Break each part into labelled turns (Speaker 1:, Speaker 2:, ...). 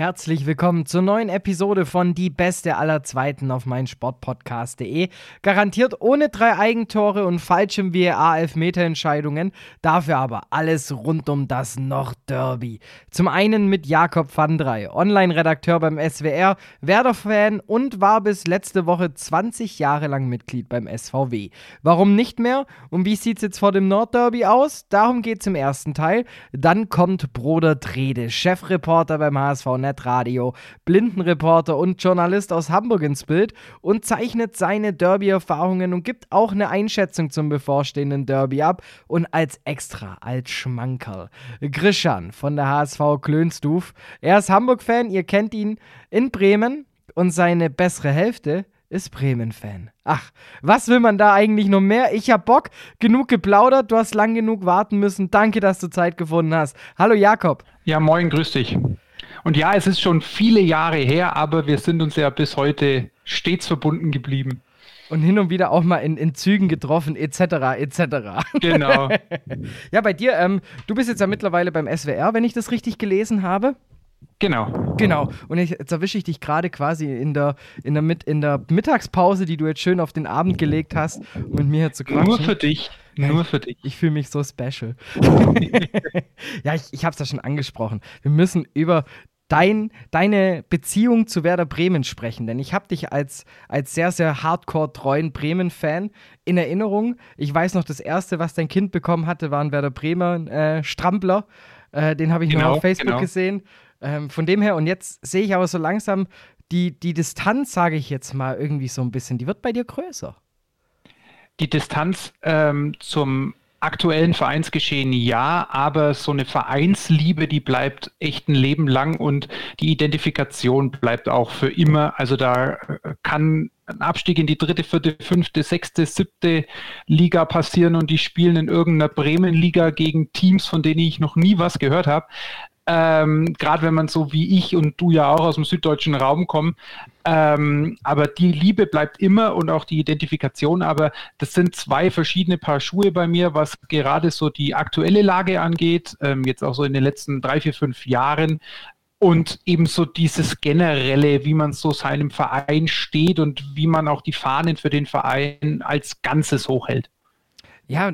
Speaker 1: Herzlich willkommen zur neuen Episode von Die Beste aller Zweiten auf meinsportpodcast.de. Garantiert ohne drei Eigentore und falschem VAR-Elfmeterentscheidungen, dafür aber alles rund um das Nordderby. Zum einen mit Jakob van Drey, Online-Redakteur beim SWR, Werder-Fan und war bis letzte Woche 20 Jahre lang Mitglied beim SVW. Warum nicht mehr? Und wie sieht es jetzt vor dem Nordderby aus? Darum geht es im ersten Teil. Dann kommt Bruder Trede, Chefreporter beim HSV Netradio, Blindenreporter und Journalist aus Hamburg ins Bild und zeichnet seine Derby-Erfahrungen und gibt auch eine Einschätzung zum bevorstehenden Derby ab und als Extra, als Schmankerl. Grischan von der HSV Klönstuf. Er ist Hamburg-Fan, ihr kennt ihn in Bremen und seine bessere Hälfte ist Bremen-Fan. Ach, was will man da eigentlich noch mehr? Ich hab Bock, genug geplaudert, du hast lang genug warten müssen. Danke, dass du Zeit gefunden hast. Hallo Jakob.
Speaker 2: Ja, moin, grüß dich. Und ja, es ist schon viele Jahre her, aber wir sind uns ja bis heute stets verbunden geblieben.
Speaker 1: Und hin und wieder auch mal in, in Zügen getroffen, etc., etc.
Speaker 2: Genau.
Speaker 1: ja, bei dir, ähm, du bist jetzt ja mittlerweile beim SWR, wenn ich das richtig gelesen habe.
Speaker 2: Genau.
Speaker 1: Genau. Und jetzt erwische ich dich gerade quasi in der, in, der mit, in der Mittagspause, die du jetzt schön auf den Abend gelegt hast, um mit mir hier zu quatschen.
Speaker 2: Nur für dich. Nur für dich.
Speaker 1: Ich, ich fühle mich so special. ja, ich, ich habe es ja schon angesprochen. Wir müssen über dein, deine Beziehung zu Werder Bremen sprechen. Denn ich habe dich als, als sehr, sehr hardcore-treuen Bremen-Fan in Erinnerung. Ich weiß noch, das erste, was dein Kind bekommen hatte, war ein Werder Bremer äh, Strampler. Äh, den habe ich genau, noch auf Facebook genau. gesehen. Ähm, von dem her, und jetzt sehe ich aber so langsam die, die Distanz, sage ich jetzt mal, irgendwie so ein bisschen, die wird bei dir größer.
Speaker 2: Die Distanz ähm, zum aktuellen Vereinsgeschehen ja, aber so eine Vereinsliebe, die bleibt echt ein Leben lang und die Identifikation bleibt auch für immer. Also da äh, kann ein Abstieg in die dritte, vierte, fünfte, sechste, siebte Liga passieren und die spielen in irgendeiner Bremen-Liga gegen Teams, von denen ich noch nie was gehört habe. Ähm, Gerade wenn man so wie ich und du ja auch aus dem süddeutschen Raum kommen. Ähm, aber die Liebe bleibt immer und auch die Identifikation. Aber das sind zwei verschiedene Paar Schuhe bei mir, was gerade so die aktuelle Lage angeht. Ähm, jetzt auch so in den letzten drei, vier, fünf Jahren. Und ebenso dieses generelle, wie man so seinem Verein steht und wie man auch die Fahnen für den Verein als Ganzes hochhält.
Speaker 1: Ja,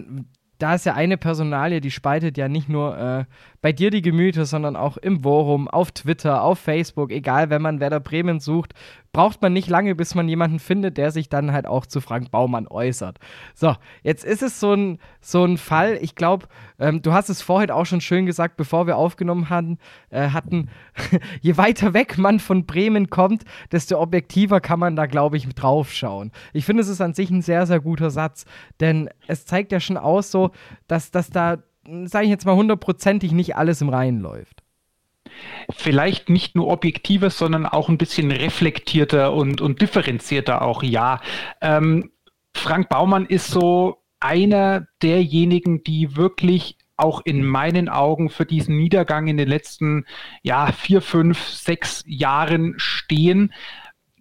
Speaker 1: da ist ja eine Personalie, die spaltet ja nicht nur äh, bei dir die Gemüter, sondern auch im Forum, auf Twitter, auf Facebook, egal, wenn man Werder Bremen sucht, braucht man nicht lange, bis man jemanden findet, der sich dann halt auch zu Frank Baumann äußert. So, jetzt ist es so ein, so ein Fall, ich glaube, ähm, du hast es vorhin auch schon schön gesagt, bevor wir aufgenommen hatten, äh, hatten je weiter weg man von Bremen kommt, desto objektiver kann man da, glaube ich, draufschauen. Ich finde, es ist an sich ein sehr, sehr guter Satz, denn es zeigt ja schon aus so, dass, dass da sage ich jetzt mal hundertprozentig, nicht alles im Reinen läuft.
Speaker 2: Vielleicht nicht nur objektiver, sondern auch ein bisschen reflektierter und, und differenzierter auch, ja. Ähm, Frank Baumann ist so einer derjenigen, die wirklich auch in meinen Augen für diesen Niedergang in den letzten ja, vier, fünf, sechs Jahren stehen.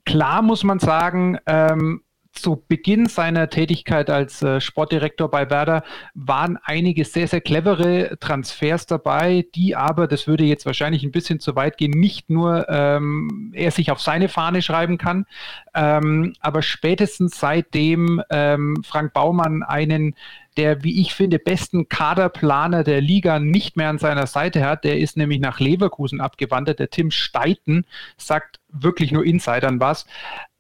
Speaker 2: Klar muss man sagen, ähm, zu Beginn seiner Tätigkeit als äh, Sportdirektor bei Werder waren einige sehr, sehr clevere Transfers dabei, die aber, das würde jetzt wahrscheinlich ein bisschen zu weit gehen, nicht nur ähm, er sich auf seine Fahne schreiben kann, ähm, aber spätestens seitdem ähm, Frank Baumann einen der, wie ich finde, besten Kaderplaner der Liga nicht mehr an seiner Seite hat. Der ist nämlich nach Leverkusen abgewandert. Der Tim Steiten sagt wirklich nur Insidern was.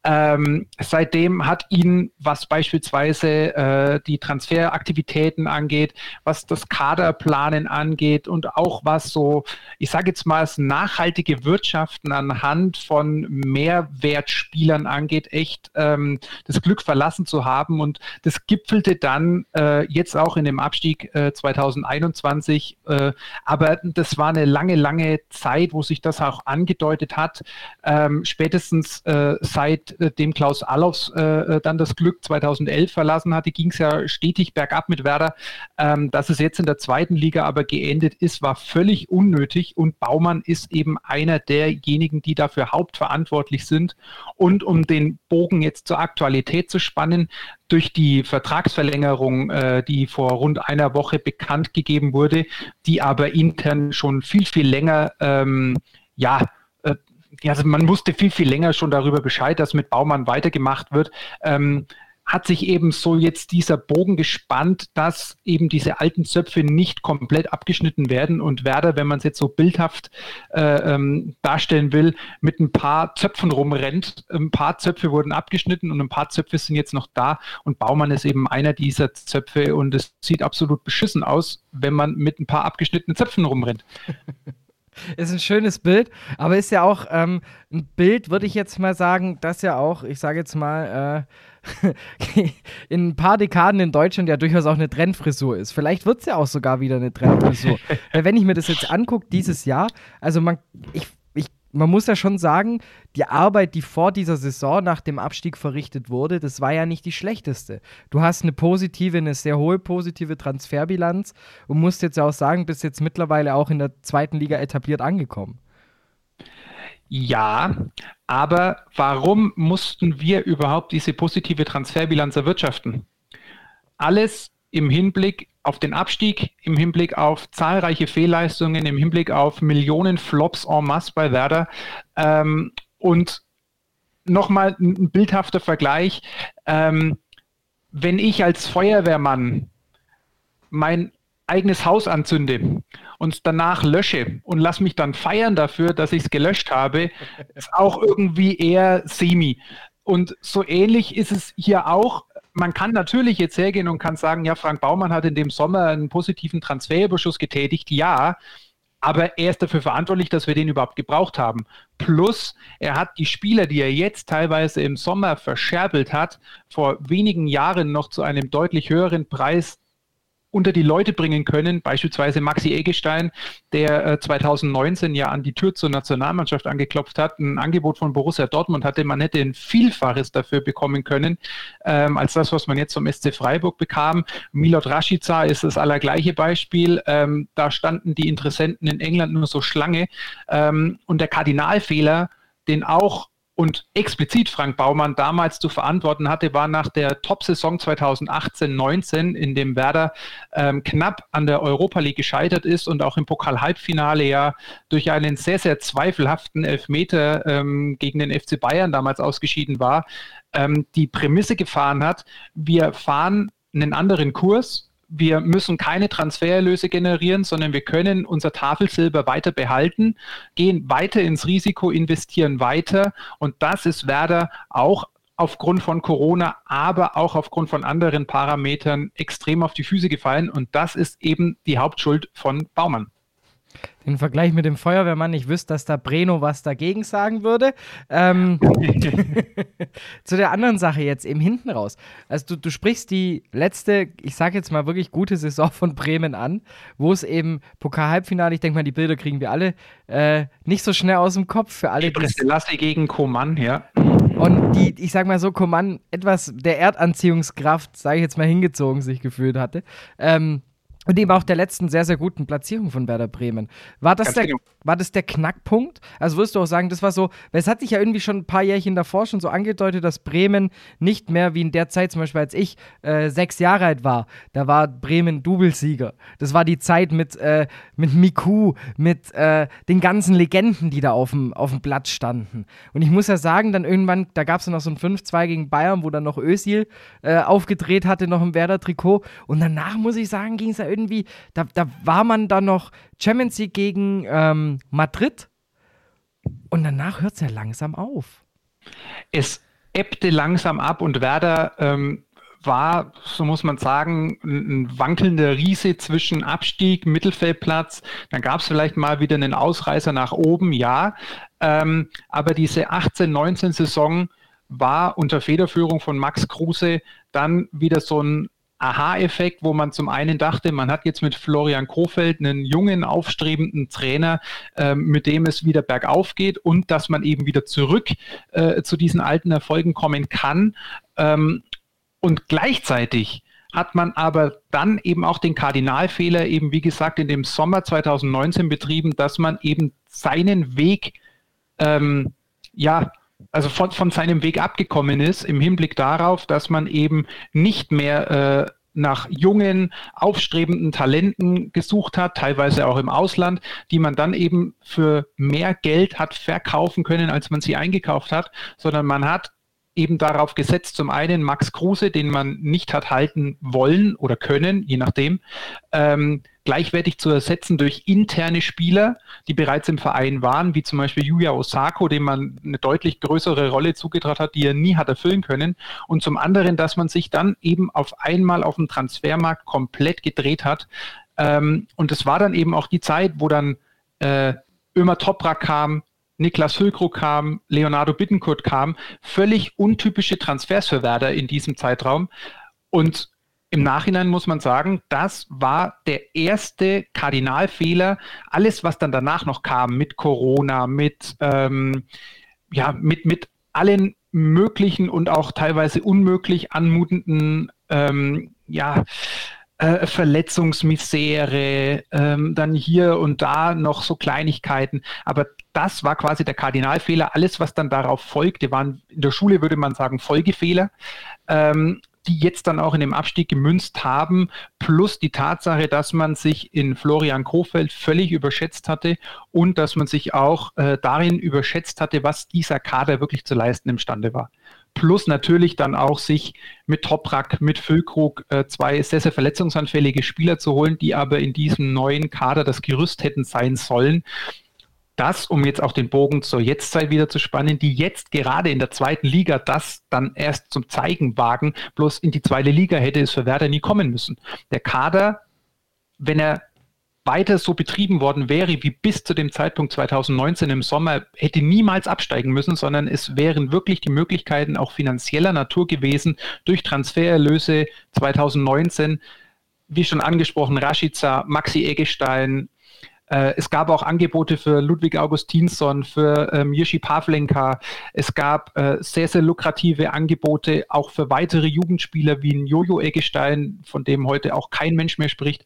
Speaker 2: Ähm, seitdem hat ihn, was beispielsweise äh, die Transferaktivitäten angeht, was das Kaderplanen angeht und auch was so, ich sage jetzt mal, nachhaltige Wirtschaften anhand von Mehrwertspielern angeht, echt ähm, das Glück verlassen zu haben. Und das gipfelte dann äh, jetzt auch in dem Abstieg äh, 2021. Äh, aber das war eine lange, lange Zeit, wo sich das auch angedeutet hat. Ähm, spätestens äh, seit nachdem Klaus Allofs äh, dann das Glück 2011 verlassen hatte, ging es ja stetig bergab mit Werder. Ähm, dass es jetzt in der zweiten Liga aber geendet ist, war völlig unnötig und Baumann ist eben einer derjenigen, die dafür hauptverantwortlich sind. Und um den Bogen jetzt zur Aktualität zu spannen, durch die Vertragsverlängerung, äh, die vor rund einer Woche bekannt gegeben wurde, die aber intern schon viel, viel länger, ähm, ja, äh, also man wusste viel, viel länger schon darüber Bescheid, dass mit Baumann weitergemacht wird. Ähm, hat sich eben so jetzt dieser Bogen gespannt, dass eben diese alten Zöpfe nicht komplett abgeschnitten werden und Werder, wenn man es jetzt so bildhaft äh, ähm, darstellen will, mit ein paar Zöpfen rumrennt. Ein paar Zöpfe wurden abgeschnitten und ein paar Zöpfe sind jetzt noch da und Baumann ist eben einer dieser Zöpfe und es sieht absolut beschissen aus, wenn man mit ein paar abgeschnittenen Zöpfen rumrennt.
Speaker 1: Ist ein schönes Bild, aber ist ja auch ähm, ein Bild, würde ich jetzt mal sagen, das ja auch, ich sage jetzt mal, äh, in ein paar Dekaden in Deutschland ja durchaus auch eine Trendfrisur ist. Vielleicht wird es ja auch sogar wieder eine Trendfrisur. Weil wenn ich mir das jetzt angucke, dieses Jahr, also man, ich man muss ja schon sagen, die Arbeit, die vor dieser Saison nach dem Abstieg verrichtet wurde, das war ja nicht die schlechteste. Du hast eine positive, eine sehr hohe positive Transferbilanz und musst jetzt ja auch sagen, bist jetzt mittlerweile auch in der zweiten Liga etabliert angekommen.
Speaker 2: Ja, aber warum mussten wir überhaupt diese positive Transferbilanz erwirtschaften? Alles im Hinblick auf den Abstieg, im Hinblick auf zahlreiche Fehlleistungen, im Hinblick auf Millionen Flops en masse bei Werder. Ähm, und nochmal ein bildhafter Vergleich. Ähm, wenn ich als Feuerwehrmann mein eigenes Haus anzünde und danach lösche und lass mich dann feiern dafür, dass ich es gelöscht habe, ist auch irgendwie eher semi. Und so ähnlich ist es hier auch man kann natürlich jetzt hergehen und kann sagen, ja, Frank Baumann hat in dem Sommer einen positiven Transferüberschuss getätigt, ja, aber er ist dafür verantwortlich, dass wir den überhaupt gebraucht haben. Plus, er hat die Spieler, die er jetzt teilweise im Sommer verscherbelt hat, vor wenigen Jahren noch zu einem deutlich höheren Preis unter die Leute bringen können. Beispielsweise Maxi Eggestein, der äh, 2019 ja an die Tür zur Nationalmannschaft angeklopft hat, ein Angebot von Borussia Dortmund hatte, man hätte ein Vielfaches dafür bekommen können, ähm, als das, was man jetzt vom SC Freiburg bekam. Milot Rashica ist das allergleiche Beispiel. Ähm, da standen die Interessenten in England nur so Schlange. Ähm, und der Kardinalfehler, den auch und explizit Frank Baumann damals zu verantworten hatte, war nach der Top-Saison 2018-19, in dem Werder ähm, knapp an der Europa League gescheitert ist und auch im Pokal-Halbfinale ja durch einen sehr, sehr zweifelhaften Elfmeter ähm, gegen den FC Bayern damals ausgeschieden war, ähm, die Prämisse gefahren hat, wir fahren einen anderen Kurs, wir müssen keine Transfererlöse generieren, sondern wir können unser Tafelsilber weiter behalten, gehen weiter ins Risiko, investieren weiter. Und das ist Werder auch aufgrund von Corona, aber auch aufgrund von anderen Parametern extrem auf die Füße gefallen. Und das ist eben die Hauptschuld von Baumann.
Speaker 1: Den Vergleich mit dem Feuerwehrmann, ich wüsste, dass da Breno was dagegen sagen würde. Ähm, zu der anderen Sache jetzt eben hinten raus. Also du, du sprichst die letzte, ich sage jetzt mal wirklich gute Saison von Bremen an, wo es eben Pokal-Halbfinale, ich denke mal, die Bilder kriegen wir alle äh, nicht so schnell aus dem Kopf für alle.
Speaker 2: Lasse gegen Koman, ja.
Speaker 1: Und die, ich sag mal so, Koman etwas der Erdanziehungskraft, sage ich jetzt mal, hingezogen sich gefühlt hatte. Ähm, und eben auch der letzten sehr, sehr guten Platzierung von Werder Bremen. War das, der, genau. war das der Knackpunkt? Also würdest du auch sagen, das war so, weil es hat sich ja irgendwie schon ein paar Jährchen davor schon so angedeutet, dass Bremen nicht mehr wie in der Zeit, zum Beispiel als ich äh, sechs Jahre alt war, da war Bremen Doublesieger. Das war die Zeit mit, äh, mit Miku, mit äh, den ganzen Legenden, die da auf dem, auf dem Blatt standen. Und ich muss ja sagen, dann irgendwann, da gab es noch so ein 5-2 gegen Bayern, wo dann noch Özil äh, aufgedreht hatte, noch im Werder-Trikot. Und danach, muss ich sagen, ging es ja irgendwie, da, da war man dann noch Champions League gegen ähm, Madrid und danach hört es ja langsam auf.
Speaker 2: Es ebbte langsam ab und Werder ähm, war, so muss man sagen, ein wankelnder Riese zwischen Abstieg, Mittelfeldplatz. Dann gab es vielleicht mal wieder einen Ausreißer nach oben, ja. Ähm, aber diese 18, 19 Saison war unter Federführung von Max Kruse dann wieder so ein Aha-Effekt, wo man zum einen dachte, man hat jetzt mit Florian Kofeld einen jungen, aufstrebenden Trainer, äh, mit dem es wieder bergauf geht und dass man eben wieder zurück äh, zu diesen alten Erfolgen kommen kann. Ähm, und gleichzeitig hat man aber dann eben auch den Kardinalfehler eben, wie gesagt, in dem Sommer 2019 betrieben, dass man eben seinen Weg, ähm, ja, also von, von seinem Weg abgekommen ist, im Hinblick darauf, dass man eben nicht mehr äh, nach jungen, aufstrebenden Talenten gesucht hat, teilweise auch im Ausland, die man dann eben für mehr Geld hat verkaufen können, als man sie eingekauft hat, sondern man hat eben darauf gesetzt, zum einen Max Kruse, den man nicht hat halten wollen oder können, je nachdem, ähm, gleichwertig zu ersetzen durch interne Spieler, die bereits im Verein waren, wie zum Beispiel Yuya Osako, dem man eine deutlich größere Rolle zugetraut hat, die er nie hat erfüllen können. Und zum anderen, dass man sich dann eben auf einmal auf dem Transfermarkt komplett gedreht hat. Ähm, und es war dann eben auch die Zeit, wo dann äh, Ömer Toprak kam, Niklas Füllkrug kam, Leonardo Bittenkurt kam, völlig untypische Transfers für Werder in diesem Zeitraum. Und im Nachhinein muss man sagen, das war der erste Kardinalfehler. Alles, was dann danach noch kam, mit Corona, mit, ähm, ja, mit, mit allen möglichen und auch teilweise unmöglich anmutenden ähm, ja, äh, Verletzungsmisere, ähm, dann hier und da noch so Kleinigkeiten. Aber das war quasi der Kardinalfehler. Alles, was dann darauf folgte, waren in der Schule, würde man sagen, Folgefehler. Ähm, die jetzt dann auch in dem Abstieg gemünzt haben, plus die Tatsache, dass man sich in Florian Kofeld völlig überschätzt hatte und dass man sich auch äh, darin überschätzt hatte, was dieser Kader wirklich zu leisten imstande war plus natürlich dann auch sich mit Toprak, mit Füllkrug äh, zwei sehr, sehr verletzungsanfällige Spieler zu holen, die aber in diesem neuen Kader das Gerüst hätten sein sollen. Das, um jetzt auch den Bogen zur Jetztzeit wieder zu spannen, die jetzt gerade in der zweiten Liga das dann erst zum Zeigen wagen, bloß in die zweite Liga hätte es für Werder nie kommen müssen. Der Kader, wenn er weiter so betrieben worden wäre wie bis zu dem Zeitpunkt 2019 im Sommer, hätte niemals absteigen müssen, sondern es wären wirklich die Möglichkeiten auch finanzieller Natur gewesen durch Transfererlöse 2019 wie schon angesprochen, Rashica, Maxi Eggestein, äh, es gab auch Angebote für Ludwig Augustinsson, für ähm, Jiří Pavlenka. Es gab äh, sehr, sehr lukrative Angebote auch für weitere Jugendspieler wie ein Jojo Eggestein, von dem heute auch kein Mensch mehr spricht.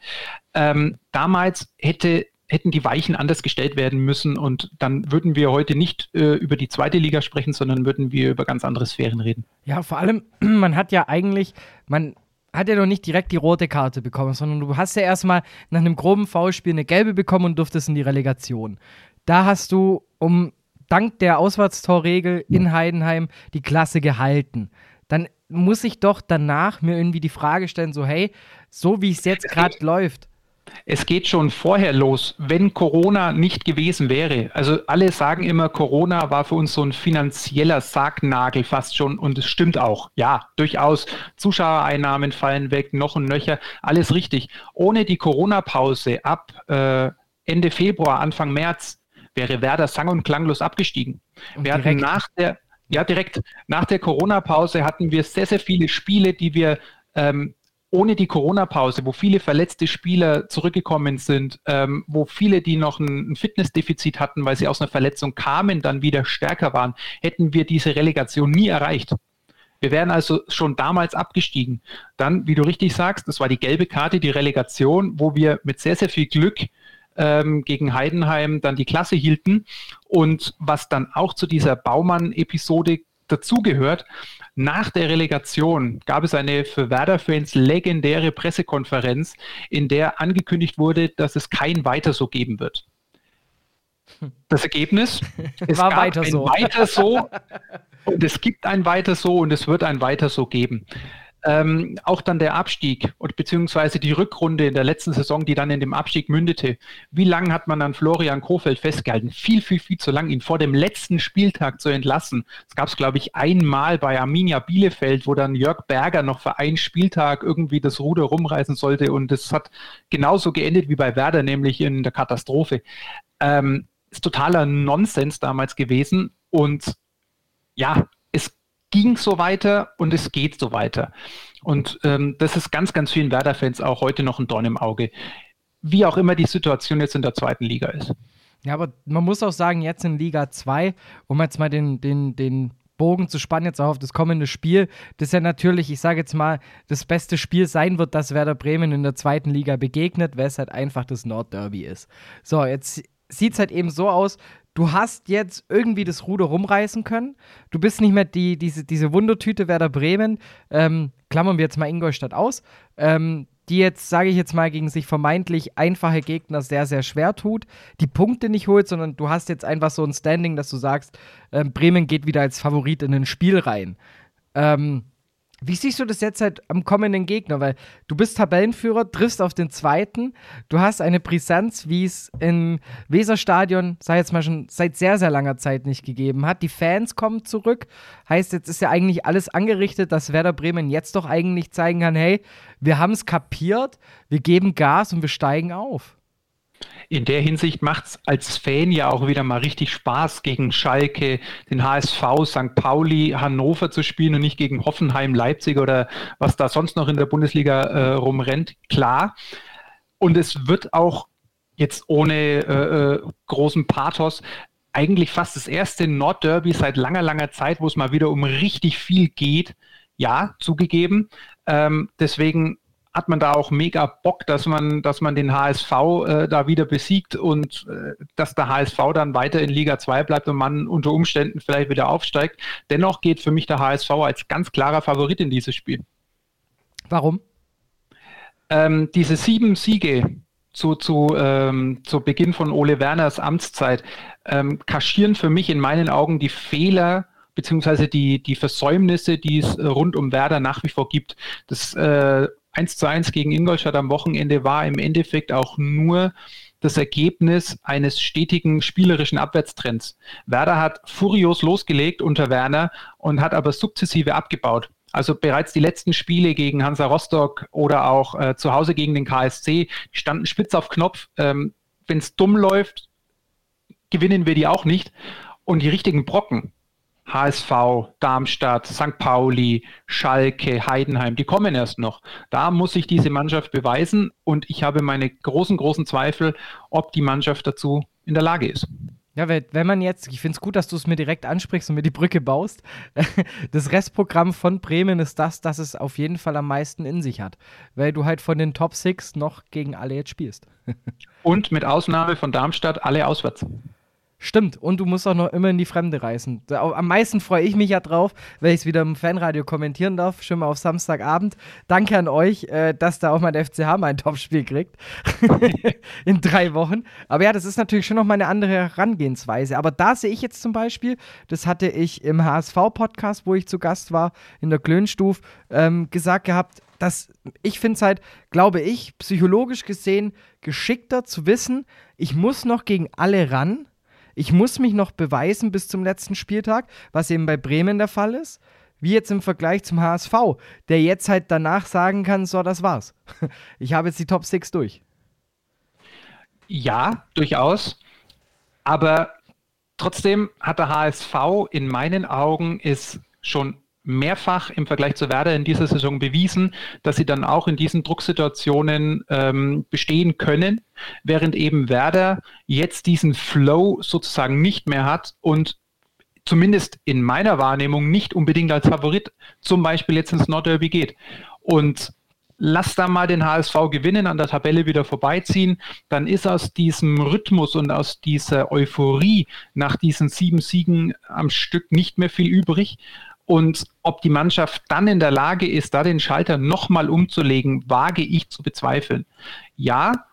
Speaker 2: Ähm, damals hätte hätten die Weichen anders gestellt werden müssen und dann würden wir heute nicht äh, über die zweite Liga sprechen, sondern würden wir über ganz andere Sphären reden.
Speaker 1: Ja, vor allem, man hat ja eigentlich, man hat ja noch nicht direkt die rote Karte bekommen, sondern du hast ja erstmal nach einem groben Foulspiel eine gelbe bekommen und durftest in die Relegation. Da hast du um dank der Auswärtstorregel in Heidenheim die Klasse gehalten. Dann muss ich doch danach mir irgendwie die Frage stellen, so hey, so wie es jetzt gerade läuft,
Speaker 2: es geht schon vorher los, wenn Corona nicht gewesen wäre. Also alle sagen immer, Corona war für uns so ein finanzieller Sargnagel fast schon und es stimmt auch. Ja, durchaus. Zuschauereinnahmen fallen weg, noch und nöcher, alles richtig. Ohne die Corona-Pause ab äh, Ende Februar, Anfang März wäre Werder sang- und klanglos abgestiegen. Und wir hatten nach der, ja direkt nach der Corona-Pause hatten wir sehr, sehr viele Spiele, die wir ähm, ohne die Corona-Pause, wo viele verletzte Spieler zurückgekommen sind, ähm, wo viele, die noch ein, ein, Fitnessdefizit hatten, weil sie aus einer Verletzung kamen, dann wieder stärker waren, hätten wir diese Relegation nie erreicht. Wir wären also schon damals abgestiegen. Dann, wie du richtig sagst, das war die gelbe Karte, die Relegation, wo wir mit sehr, sehr viel Glück ähm, gegen Heidenheim dann die Klasse hielten. Und was dann auch zu dieser Baumann-Episode dazugehört, nach der Relegation gab es eine für Werder-Fans legendäre Pressekonferenz, in der angekündigt wurde, dass es kein Weiter so geben wird. Das Ergebnis
Speaker 1: es war weiter
Speaker 2: ein
Speaker 1: so.
Speaker 2: weiter so und es gibt ein weiter so und es wird ein weiter so geben. Ähm, auch dann der Abstieg und beziehungsweise die Rückrunde in der letzten Saison, die dann in dem Abstieg mündete. Wie lange hat man an Florian Kofeld festgehalten? Viel, viel, viel zu lang, ihn vor dem letzten Spieltag zu entlassen. Es gab es, glaube ich, einmal bei Arminia Bielefeld, wo dann Jörg Berger noch für einen Spieltag irgendwie das Ruder rumreißen sollte und es hat genauso geendet wie bei Werder, nämlich in der Katastrophe. Ähm, ist totaler Nonsens damals gewesen und ja, ging so weiter und es geht so weiter. Und ähm, das ist ganz, ganz vielen Werder-Fans auch heute noch ein Dorn im Auge. Wie auch immer die Situation jetzt in der zweiten Liga ist.
Speaker 1: Ja, aber man muss auch sagen, jetzt in Liga 2, um jetzt mal den, den, den Bogen zu spannen, jetzt auch auf das kommende Spiel, das ja natürlich, ich sage jetzt mal, das beste Spiel sein wird, dass Werder Bremen in der zweiten Liga begegnet, weil es halt einfach das Nordderby ist. So, jetzt sieht es halt eben so aus, du hast jetzt irgendwie das Ruder rumreißen können. Du bist nicht mehr die, diese, diese Wundertüte Werder Bremen. Ähm, klammern wir jetzt mal Ingolstadt aus. Ähm, die jetzt, sage ich jetzt mal, gegen sich vermeintlich einfache Gegner sehr, sehr schwer tut, die Punkte nicht holt, sondern du hast jetzt einfach so ein Standing, dass du sagst, äh, Bremen geht wieder als Favorit in ein Spiel rein. Ähm, wie siehst du das jetzt halt am kommenden Gegner? Weil du bist Tabellenführer, triffst auf den zweiten, du hast eine Brisanz, wie es im Weserstadion, sag jetzt mal schon seit sehr, sehr langer Zeit nicht gegeben hat. Die Fans kommen zurück. Heißt, jetzt ist ja eigentlich alles angerichtet, dass Werder Bremen jetzt doch eigentlich zeigen kann: hey, wir haben es kapiert, wir geben Gas und wir steigen auf
Speaker 2: in der Hinsicht macht es als Fan ja auch wieder mal richtig Spaß, gegen Schalke, den HSV, St. Pauli, Hannover zu spielen und nicht gegen Hoffenheim, Leipzig oder was da sonst noch in der Bundesliga äh, rumrennt. Klar. Und es wird auch jetzt ohne äh, äh großen Pathos eigentlich fast das erste Nordderby seit langer, langer Zeit, wo es mal wieder um richtig viel geht. Ja, zugegeben. Ähm, deswegen hat man da auch mega Bock, dass man, dass man den HSV äh, da wieder besiegt und äh, dass der HSV dann weiter in Liga 2 bleibt und man unter Umständen vielleicht wieder aufsteigt. Dennoch geht für mich der HSV als ganz klarer Favorit in dieses Spiel.
Speaker 1: Warum?
Speaker 2: Ähm, diese sieben Siege zu, zu, ähm, zu Beginn von Ole Werners Amtszeit ähm, kaschieren für mich in meinen Augen die Fehler beziehungsweise die, die Versäumnisse, die es rund um Werder nach wie vor gibt. Das äh, 1 zu 1 gegen Ingolstadt am Wochenende war im Endeffekt auch nur das Ergebnis eines stetigen spielerischen Abwärtstrends. Werder hat furios losgelegt unter Werner und hat aber sukzessive abgebaut. Also bereits die letzten Spiele gegen Hansa Rostock oder auch äh, zu Hause gegen den KSC, standen spitz auf Knopf. Ähm, Wenn es dumm läuft, gewinnen wir die auch nicht. Und die richtigen Brocken, HSV, Darmstadt, St. Pauli, Schalke, Heidenheim, die kommen erst noch. Da muss sich diese Mannschaft beweisen und ich habe meine großen, großen Zweifel, ob die Mannschaft dazu in der Lage ist.
Speaker 1: Ja, wenn man jetzt, ich finde es gut, dass du es mir direkt ansprichst und mir die Brücke baust. Das Restprogramm von Bremen ist das, dass es auf jeden Fall am meisten in sich hat, weil du halt von den Top Six noch gegen alle jetzt spielst.
Speaker 2: Und mit Ausnahme von Darmstadt alle auswärts.
Speaker 1: Stimmt, und du musst auch noch immer in die Fremde reisen. Am meisten freue ich mich ja drauf, weil ich es wieder im Fanradio kommentieren darf. Schon mal auf Samstagabend. Danke an euch, äh, dass da auch mein FCH mal ein Topspiel kriegt. in drei Wochen. Aber ja, das ist natürlich schon noch mal eine andere Herangehensweise. Aber da sehe ich jetzt zum Beispiel, das hatte ich im HSV-Podcast, wo ich zu Gast war, in der Klönstuf, ähm, gesagt gehabt, dass ich finde es halt, glaube ich, psychologisch gesehen geschickter zu wissen, ich muss noch gegen alle ran ich muss mich noch beweisen bis zum letzten Spieltag, was eben bei Bremen der Fall ist. Wie jetzt im Vergleich zum HSV, der jetzt halt danach sagen kann: So, das war's. Ich habe jetzt die Top 6 durch.
Speaker 2: Ja, durchaus. Aber trotzdem hat der HSV in meinen Augen es schon mehrfach im Vergleich zu Werder in dieser Saison bewiesen, dass sie dann auch in diesen Drucksituationen ähm, bestehen können, während eben Werder jetzt diesen Flow sozusagen nicht mehr hat und zumindest in meiner Wahrnehmung nicht unbedingt als Favorit zum Beispiel jetzt ins Nordderby geht. Und lass da mal den HSV gewinnen, an der Tabelle wieder vorbeiziehen, dann ist aus diesem Rhythmus und aus dieser Euphorie nach diesen sieben Siegen am Stück nicht mehr viel übrig. Und ob die Mannschaft dann in der Lage ist, da den Schalter nochmal umzulegen, wage ich zu bezweifeln. Ja,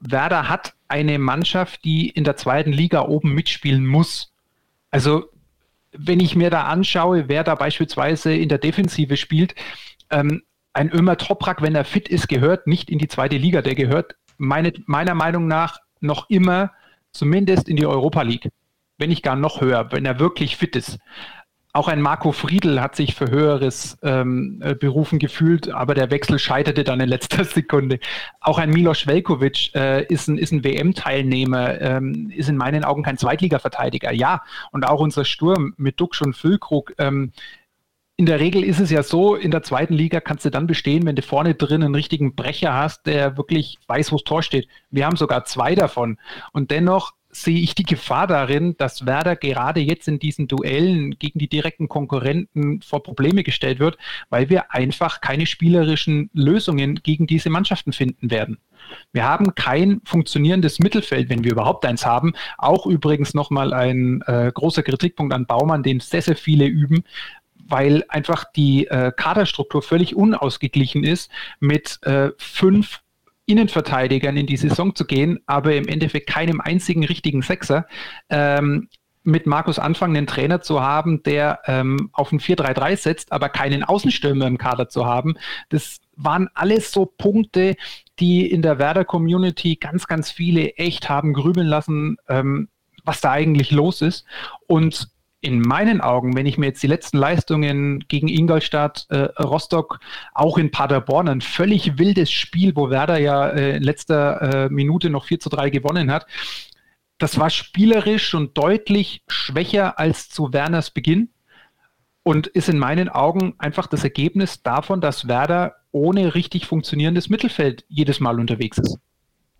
Speaker 2: Werder hat eine Mannschaft, die in der zweiten Liga oben mitspielen muss. Also, wenn ich mir da anschaue, wer da beispielsweise in der Defensive spielt, ähm, ein Ömer Toprak, wenn er fit ist, gehört nicht in die zweite Liga. Der gehört meine, meiner Meinung nach noch immer zumindest in die Europa League. Wenn nicht gar noch höher, wenn er wirklich fit ist. Auch ein Marco Friedl hat sich für Höheres ähm, äh, berufen gefühlt, aber der Wechsel scheiterte dann in letzter Sekunde. Auch ein Milos Velkovic äh, ist ein, ist ein WM-Teilnehmer, ähm, ist in meinen Augen kein Zweitliga-Verteidiger. Ja, und auch unser Sturm mit Duxch und Füllkrug. Ähm, in der Regel ist es ja so, in der zweiten Liga kannst du dann bestehen, wenn du vorne drin einen richtigen Brecher hast, der wirklich weiß, wo das Tor steht. Wir haben sogar zwei davon. Und dennoch sehe ich die Gefahr darin, dass Werder gerade jetzt in diesen Duellen gegen die direkten Konkurrenten vor Probleme gestellt wird, weil wir einfach keine spielerischen Lösungen gegen diese Mannschaften finden werden. Wir haben kein funktionierendes Mittelfeld, wenn wir überhaupt eins haben. Auch übrigens nochmal ein äh, großer Kritikpunkt an Baumann, den sehr, sehr viele üben weil einfach die äh, Kaderstruktur völlig unausgeglichen ist, mit äh, fünf Innenverteidigern in die Saison zu gehen, aber im Endeffekt keinem einzigen richtigen Sechser. Ähm, mit Markus Anfang einen Trainer zu haben, der ähm, auf ein 4-3-3 setzt, aber keinen Außenstürmer im Kader zu haben. Das waren alles so Punkte, die in der Werder-Community ganz, ganz viele echt haben grübeln lassen, ähm, was da eigentlich los ist. Und in meinen Augen, wenn ich mir jetzt die letzten Leistungen gegen Ingolstadt, äh, Rostock, auch in Paderborn, ein völlig wildes Spiel, wo Werder ja äh, in letzter äh, Minute noch 4 zu 3 gewonnen hat, das war spielerisch und deutlich schwächer als zu Werners Beginn und ist in meinen Augen einfach das Ergebnis davon, dass Werder ohne richtig funktionierendes Mittelfeld jedes Mal unterwegs ist.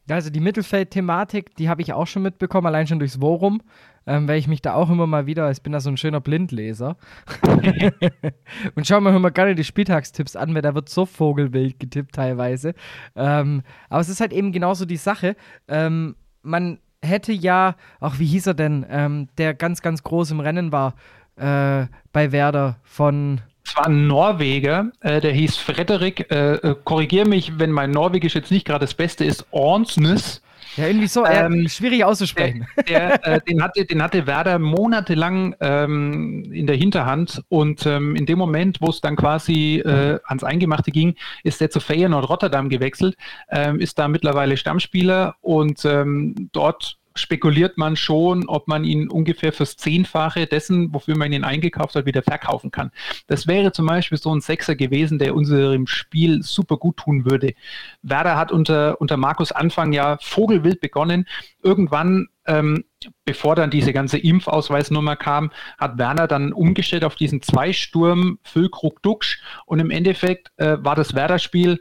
Speaker 1: Also die Mittelfeld-Thematik, die habe ich auch schon mitbekommen, allein schon durchs Worum, ähm, weil ich mich da auch immer mal wieder, ich bin da so ein schöner Blindleser. und schau mir immer gerne die Spieltagstipps an, weil da wird so vogelwild getippt teilweise. Ähm, aber es ist halt eben genauso die Sache. Ähm, man hätte ja, auch wie hieß er denn, ähm, der ganz, ganz groß im Rennen war äh, bei Werder von
Speaker 2: es war ein Norweger, äh, der hieß Frederik, äh, äh, korrigiere mich, wenn mein Norwegisch jetzt nicht gerade das Beste ist, Ornsness.
Speaker 1: Ja, irgendwie so, ähm, schwierig auszusprechen.
Speaker 2: Der, der, äh, den, hatte, den hatte Werder monatelang ähm, in der Hinterhand und ähm, in dem Moment, wo es dann quasi äh, ans Eingemachte ging, ist er zu Feyenoord Rotterdam gewechselt, ähm, ist da mittlerweile Stammspieler und ähm, dort spekuliert man schon, ob man ihn ungefähr fürs Zehnfache dessen, wofür man ihn eingekauft hat, wieder verkaufen kann. Das wäre zum Beispiel so ein Sechser gewesen, der unserem Spiel super gut tun würde. Werder hat unter, unter Markus Anfang ja Vogelwild begonnen. Irgendwann ähm, bevor dann diese ganze Impfausweisnummer kam, hat Werner dann umgestellt auf diesen Zweisturm Füllkrug Duxch und im Endeffekt äh, war das Werder-Spiel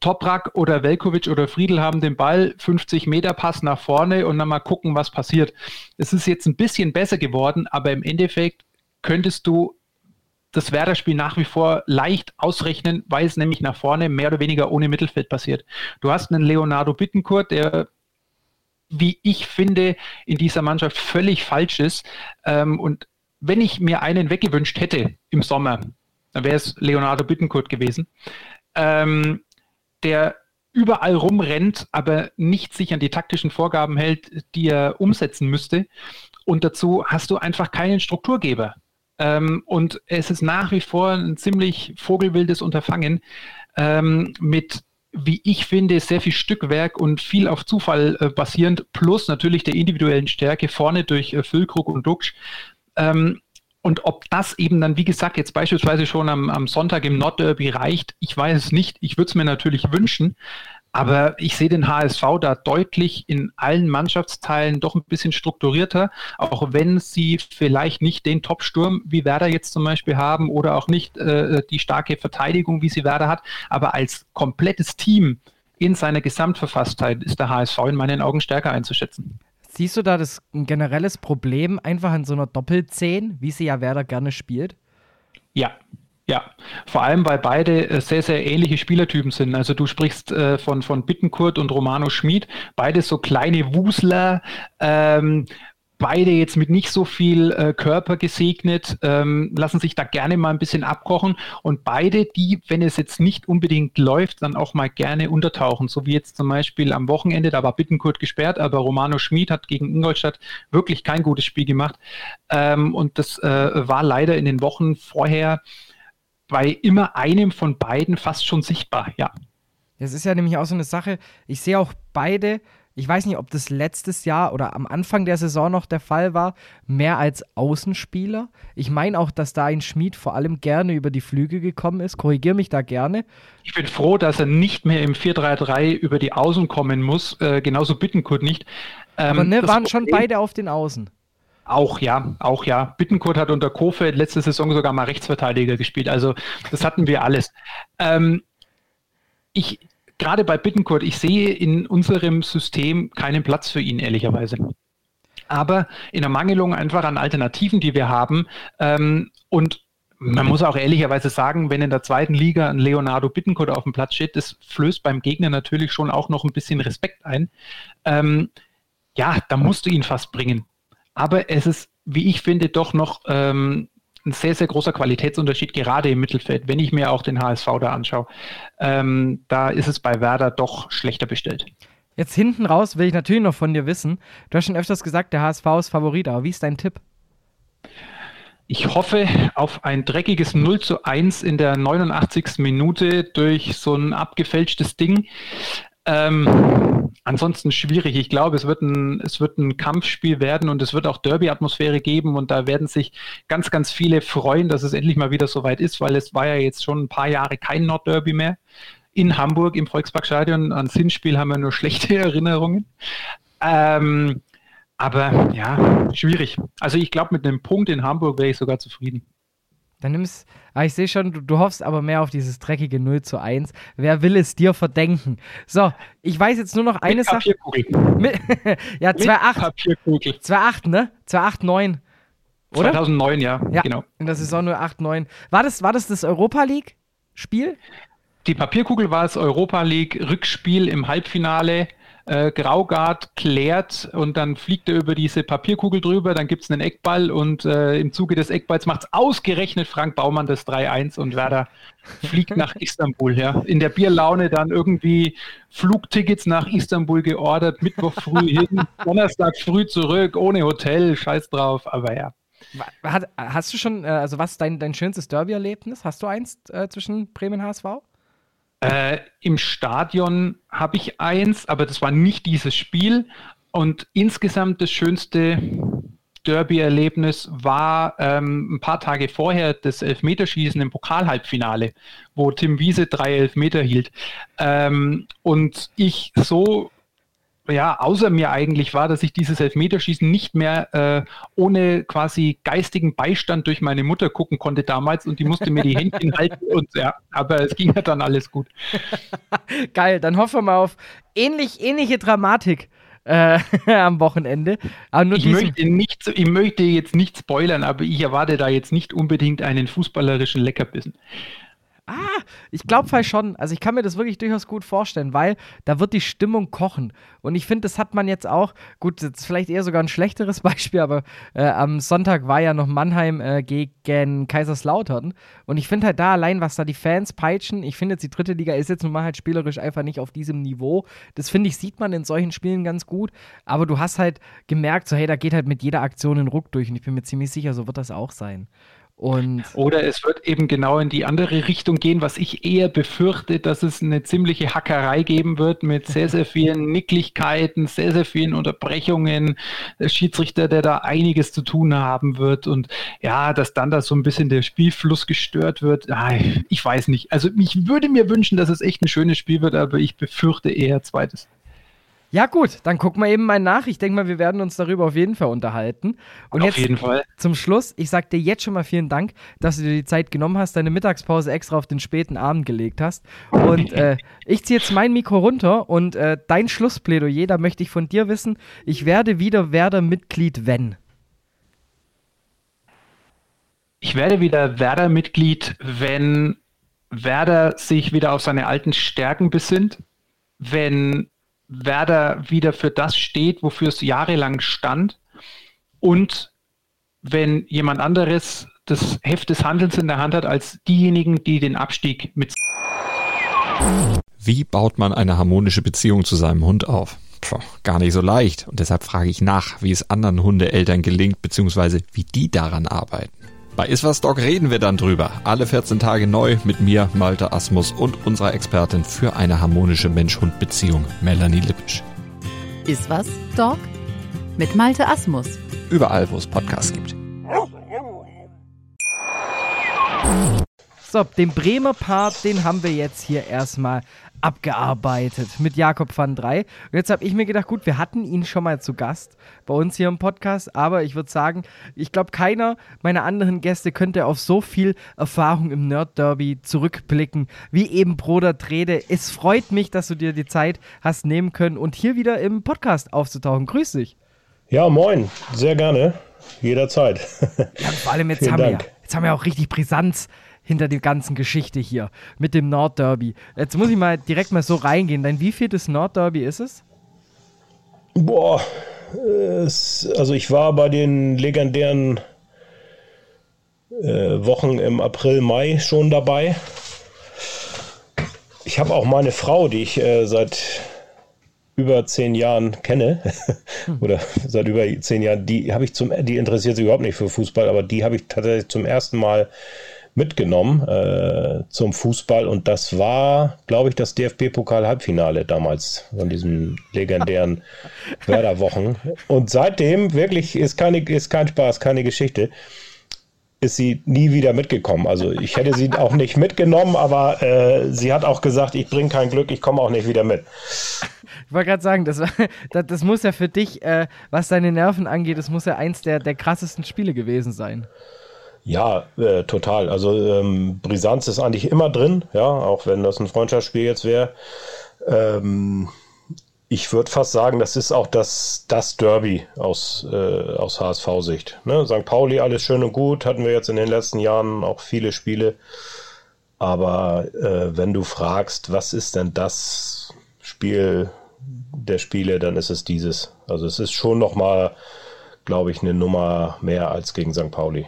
Speaker 2: Toprak oder Velkovic oder Friedel haben den Ball, 50 Meter Pass nach vorne und dann mal gucken, was passiert. Es ist jetzt ein bisschen besser geworden, aber im Endeffekt könntest du das Werder-Spiel nach wie vor leicht ausrechnen, weil es nämlich nach vorne mehr oder weniger ohne Mittelfeld passiert. Du hast einen Leonardo Bittencourt, der wie ich finde, in dieser Mannschaft völlig falsch ist. Ähm, und wenn ich mir einen weggewünscht hätte im Sommer, dann wäre es Leonardo Bittencourt gewesen. Ähm, der überall rumrennt, aber nicht sich an die taktischen Vorgaben hält, die er umsetzen müsste. Und dazu hast du einfach keinen Strukturgeber. Ähm, und es ist nach wie vor ein ziemlich vogelwildes Unterfangen ähm, mit wie ich finde, sehr viel Stückwerk und viel auf Zufall äh, basierend, plus natürlich der individuellen Stärke vorne durch äh, Füllkrug und Duxch. Ähm, und ob das eben dann, wie gesagt, jetzt beispielsweise schon am, am Sonntag im Nordderby reicht, ich weiß es nicht. Ich würde es mir natürlich wünschen. Aber ich sehe den HSV da deutlich in allen Mannschaftsteilen doch ein bisschen strukturierter, auch wenn sie vielleicht nicht den Top-Sturm wie Werder jetzt zum Beispiel haben oder auch nicht äh, die starke Verteidigung, wie sie Werder hat. Aber als komplettes Team in seiner Gesamtverfasstheit ist der HSV in meinen Augen stärker einzuschätzen.
Speaker 1: Siehst du da das ein generelles Problem einfach in so einer Doppelzehn, wie sie ja Werder gerne spielt?
Speaker 2: Ja, ja, vor allem, weil beide äh, sehr, sehr ähnliche Spielertypen sind. Also du sprichst äh, von, von Bittenkurt und Romano Schmid, beide so kleine Wusler, ähm, beide jetzt mit nicht so viel äh, Körper gesegnet, ähm, lassen sich da gerne mal ein bisschen abkochen. Und beide, die, wenn es jetzt nicht unbedingt läuft, dann auch mal gerne untertauchen, so wie jetzt zum Beispiel am Wochenende, da war Bittenkurt gesperrt, aber Romano Schmid hat gegen Ingolstadt wirklich kein gutes Spiel gemacht. Ähm, und das äh, war leider in den Wochen vorher bei immer einem von beiden fast schon sichtbar, ja.
Speaker 1: Das ist ja nämlich auch so eine Sache, ich sehe auch beide ich weiß nicht, ob das letztes Jahr oder am Anfang der Saison noch der Fall war, mehr als Außenspieler. Ich meine auch, dass da ein Schmied vor allem gerne über die Flüge gekommen ist. Korrigiere mich da gerne.
Speaker 2: Ich bin froh, dass er nicht mehr im 4-3-3 über die Außen kommen muss. Äh, genauso Bittenkurt nicht.
Speaker 1: Ähm, Aber ne, waren schon beide auf den Außen.
Speaker 2: Auch ja, auch ja. Bittenkurt hat unter Kofeld letzte Saison sogar mal Rechtsverteidiger gespielt. Also das hatten wir alles. Ähm, ich, gerade bei Bittenkurt, ich sehe in unserem System keinen Platz für ihn, ehrlicherweise. Aber in der Mangelung einfach an Alternativen, die wir haben, ähm, und man muss auch ehrlicherweise sagen, wenn in der zweiten Liga ein Leonardo Bittencourt auf dem Platz steht, das flößt beim Gegner natürlich schon auch noch ein bisschen Respekt ein. Ähm, ja, da musst du ihn fast bringen. Aber es ist, wie ich finde, doch noch ähm, ein sehr, sehr großer Qualitätsunterschied, gerade im Mittelfeld, wenn ich mir auch den HSV da anschaue. Ähm, da ist es bei Werder doch schlechter bestellt.
Speaker 1: Jetzt hinten raus will ich natürlich noch von dir wissen. Du hast schon öfters gesagt, der HSV ist Favorit, aber wie ist dein Tipp?
Speaker 2: Ich hoffe auf ein dreckiges 0 zu 1 in der 89. Minute durch so ein abgefälschtes Ding. Ähm, ansonsten schwierig. Ich glaube, es wird, ein, es wird ein Kampfspiel werden und es wird auch Derby-Atmosphäre geben und da werden sich ganz, ganz viele freuen, dass es endlich mal wieder soweit ist, weil es war ja jetzt schon ein paar Jahre kein Nordderby mehr. In Hamburg im Volksparkstadion ans Hinspiel haben wir nur schlechte Erinnerungen. Ähm, aber ja, schwierig. Also ich glaube, mit einem Punkt in Hamburg wäre ich sogar zufrieden.
Speaker 1: Dann nimmst, ah, ich sehe schon, du, du, hoffst aber mehr auf dieses dreckige 0 zu 1. Wer will es dir verdenken? So, ich weiß jetzt nur noch eine Sache. Mit, ja, 2,8. 2,8, ne? 2,8,9.
Speaker 2: Oder? 2009, ja,
Speaker 1: ja, genau. In der Saison nur 8, 9. War das, war das das Europa League-Spiel?
Speaker 2: Die Papierkugel war das Europa League-Rückspiel im Halbfinale äh, Graugard klärt und dann fliegt er über diese Papierkugel drüber, dann gibt es einen Eckball und äh, im Zuge des Eckballs macht es ausgerechnet Frank Baumann das 3-1 und Werder fliegt nach Istanbul. Ja. In der Bierlaune dann irgendwie Flugtickets nach Istanbul geordert, Mittwoch früh hin, Donnerstag früh zurück, ohne Hotel, scheiß drauf, aber ja.
Speaker 1: hast du schon, äh, also was ist dein, dein schönstes Derby-Erlebnis? Hast du eins äh, zwischen Bremen und HSV?
Speaker 2: Äh, Im Stadion habe ich eins, aber das war nicht dieses Spiel. Und insgesamt das schönste Derby-Erlebnis war ähm, ein paar Tage vorher das Elfmeterschießen im Pokalhalbfinale, wo Tim Wiese drei Elfmeter hielt. Ähm, und ich so ja, außer mir eigentlich war, dass ich dieses Elfmeterschießen nicht mehr äh, ohne quasi geistigen Beistand durch meine Mutter gucken konnte damals und die musste mir die Händchen halten und ja, aber es ging ja dann alles gut.
Speaker 1: Geil, dann hoffen wir mal auf ähnlich, ähnliche Dramatik. Äh, am Wochenende.
Speaker 2: ich, möchte nicht, ich möchte jetzt nicht spoilern, aber ich erwarte da jetzt nicht unbedingt einen fußballerischen Leckerbissen.
Speaker 1: Ah, ich glaube halt schon. Also ich kann mir das wirklich durchaus gut vorstellen, weil da wird die Stimmung kochen. Und ich finde, das hat man jetzt auch, gut, ist vielleicht eher sogar ein schlechteres Beispiel, aber äh, am Sonntag war ja noch Mannheim äh, gegen Kaiserslautern. Und ich finde halt da allein, was da die Fans peitschen, ich finde jetzt die dritte Liga ist jetzt nun mal halt spielerisch einfach nicht auf diesem Niveau. Das finde ich, sieht man in solchen Spielen ganz gut. Aber du hast halt gemerkt, so hey, da geht halt mit jeder Aktion ein Ruck durch. Und ich bin mir ziemlich sicher, so wird das auch sein. Und
Speaker 2: Oder es wird eben genau in die andere Richtung gehen, was ich eher befürchte, dass es eine ziemliche Hackerei geben wird mit sehr, sehr vielen Nicklichkeiten, sehr, sehr vielen Unterbrechungen. Der Schiedsrichter, der da einiges zu tun haben wird und ja, dass dann da so ein bisschen der Spielfluss gestört wird. Ich weiß nicht. Also ich würde mir wünschen, dass es echt ein schönes Spiel wird, aber ich befürchte eher zweites.
Speaker 1: Ja, gut, dann gucken wir eben mal nach. Ich denke mal, wir werden uns darüber auf jeden Fall unterhalten. Und
Speaker 2: auf
Speaker 1: jetzt
Speaker 2: jeden Fall.
Speaker 1: zum Schluss, ich sag dir jetzt schon mal vielen Dank, dass du dir die Zeit genommen hast, deine Mittagspause extra auf den späten Abend gelegt hast. Und äh, ich ziehe jetzt mein Mikro runter und äh, dein Schlussplädoyer, da möchte ich von dir wissen, ich werde wieder Werder-Mitglied, wenn.
Speaker 2: Ich werde wieder Werder-Mitglied, wenn Werder sich wieder auf seine alten Stärken besinnt, wenn Werder wieder für das steht, wofür es jahrelang stand. Und wenn jemand anderes das Heft des Handelns in der Hand hat als diejenigen, die den Abstieg mit.
Speaker 3: Wie baut man eine harmonische Beziehung zu seinem Hund auf? Puh, gar nicht so leicht. Und deshalb frage ich nach, wie es anderen Hundeeltern gelingt, beziehungsweise wie die daran arbeiten. Bei Iswas Dog reden wir dann drüber. Alle 14 Tage neu mit mir, Malte Asmus und unserer Expertin für eine harmonische Mensch-Hund-Beziehung, Melanie Lippisch.
Speaker 4: Iswas Dog mit Malte Asmus.
Speaker 3: Überall, wo es Podcasts gibt.
Speaker 1: So, den Bremer Part, den haben wir jetzt hier erstmal abgearbeitet mit Jakob van Drey. Und jetzt habe ich mir gedacht, gut, wir hatten ihn schon mal zu Gast bei uns hier im Podcast, aber ich würde sagen, ich glaube, keiner meiner anderen Gäste könnte auf so viel Erfahrung im Nerd Derby zurückblicken wie eben Bruder Trede. Es freut mich, dass du dir die Zeit hast nehmen können und hier wieder im Podcast aufzutauchen. Grüß dich.
Speaker 5: Ja, moin, sehr gerne, jederzeit.
Speaker 1: Ja, vor allem jetzt haben, wir ja, jetzt haben wir auch richtig Brisanz hinter der ganzen Geschichte hier mit dem Nordderby. Jetzt muss ich mal direkt mal so reingehen. Dein wievieltes Nordderby ist es?
Speaker 5: Boah, es, also ich war bei den legendären äh, Wochen im April, Mai schon dabei. Ich habe auch meine Frau, die ich äh, seit über zehn Jahren kenne, oder seit über zehn Jahren, die habe ich zum, die interessiert sich überhaupt nicht für Fußball, aber die habe ich tatsächlich zum ersten Mal mitgenommen äh, zum Fußball und das war, glaube ich, das DFB-Pokal-Halbfinale damals von diesen legendären Werder-Wochen. Und seitdem wirklich ist, keine, ist kein Spaß, keine Geschichte. Ist sie nie wieder mitgekommen. Also ich hätte sie auch nicht mitgenommen, aber äh, sie hat auch gesagt, ich bringe kein Glück, ich komme auch nicht wieder mit.
Speaker 1: Ich wollte gerade sagen, das, das, das, muss ja für dich, äh, was deine Nerven angeht, das muss ja eins der, der krassesten Spiele gewesen sein.
Speaker 5: Ja, äh, total. Also ähm, Brisanz ist eigentlich immer drin, ja, auch wenn das ein Freundschaftsspiel jetzt wäre. Ähm, ich würde fast sagen, das ist auch das, das Derby aus, äh, aus HSV-Sicht. Ne? St. Pauli, alles schön und gut, hatten wir jetzt in den letzten Jahren auch viele Spiele. Aber äh, wenn du fragst, was ist denn das Spiel der Spiele, dann ist es dieses. Also es ist schon nochmal, glaube ich, eine Nummer mehr als gegen St. Pauli.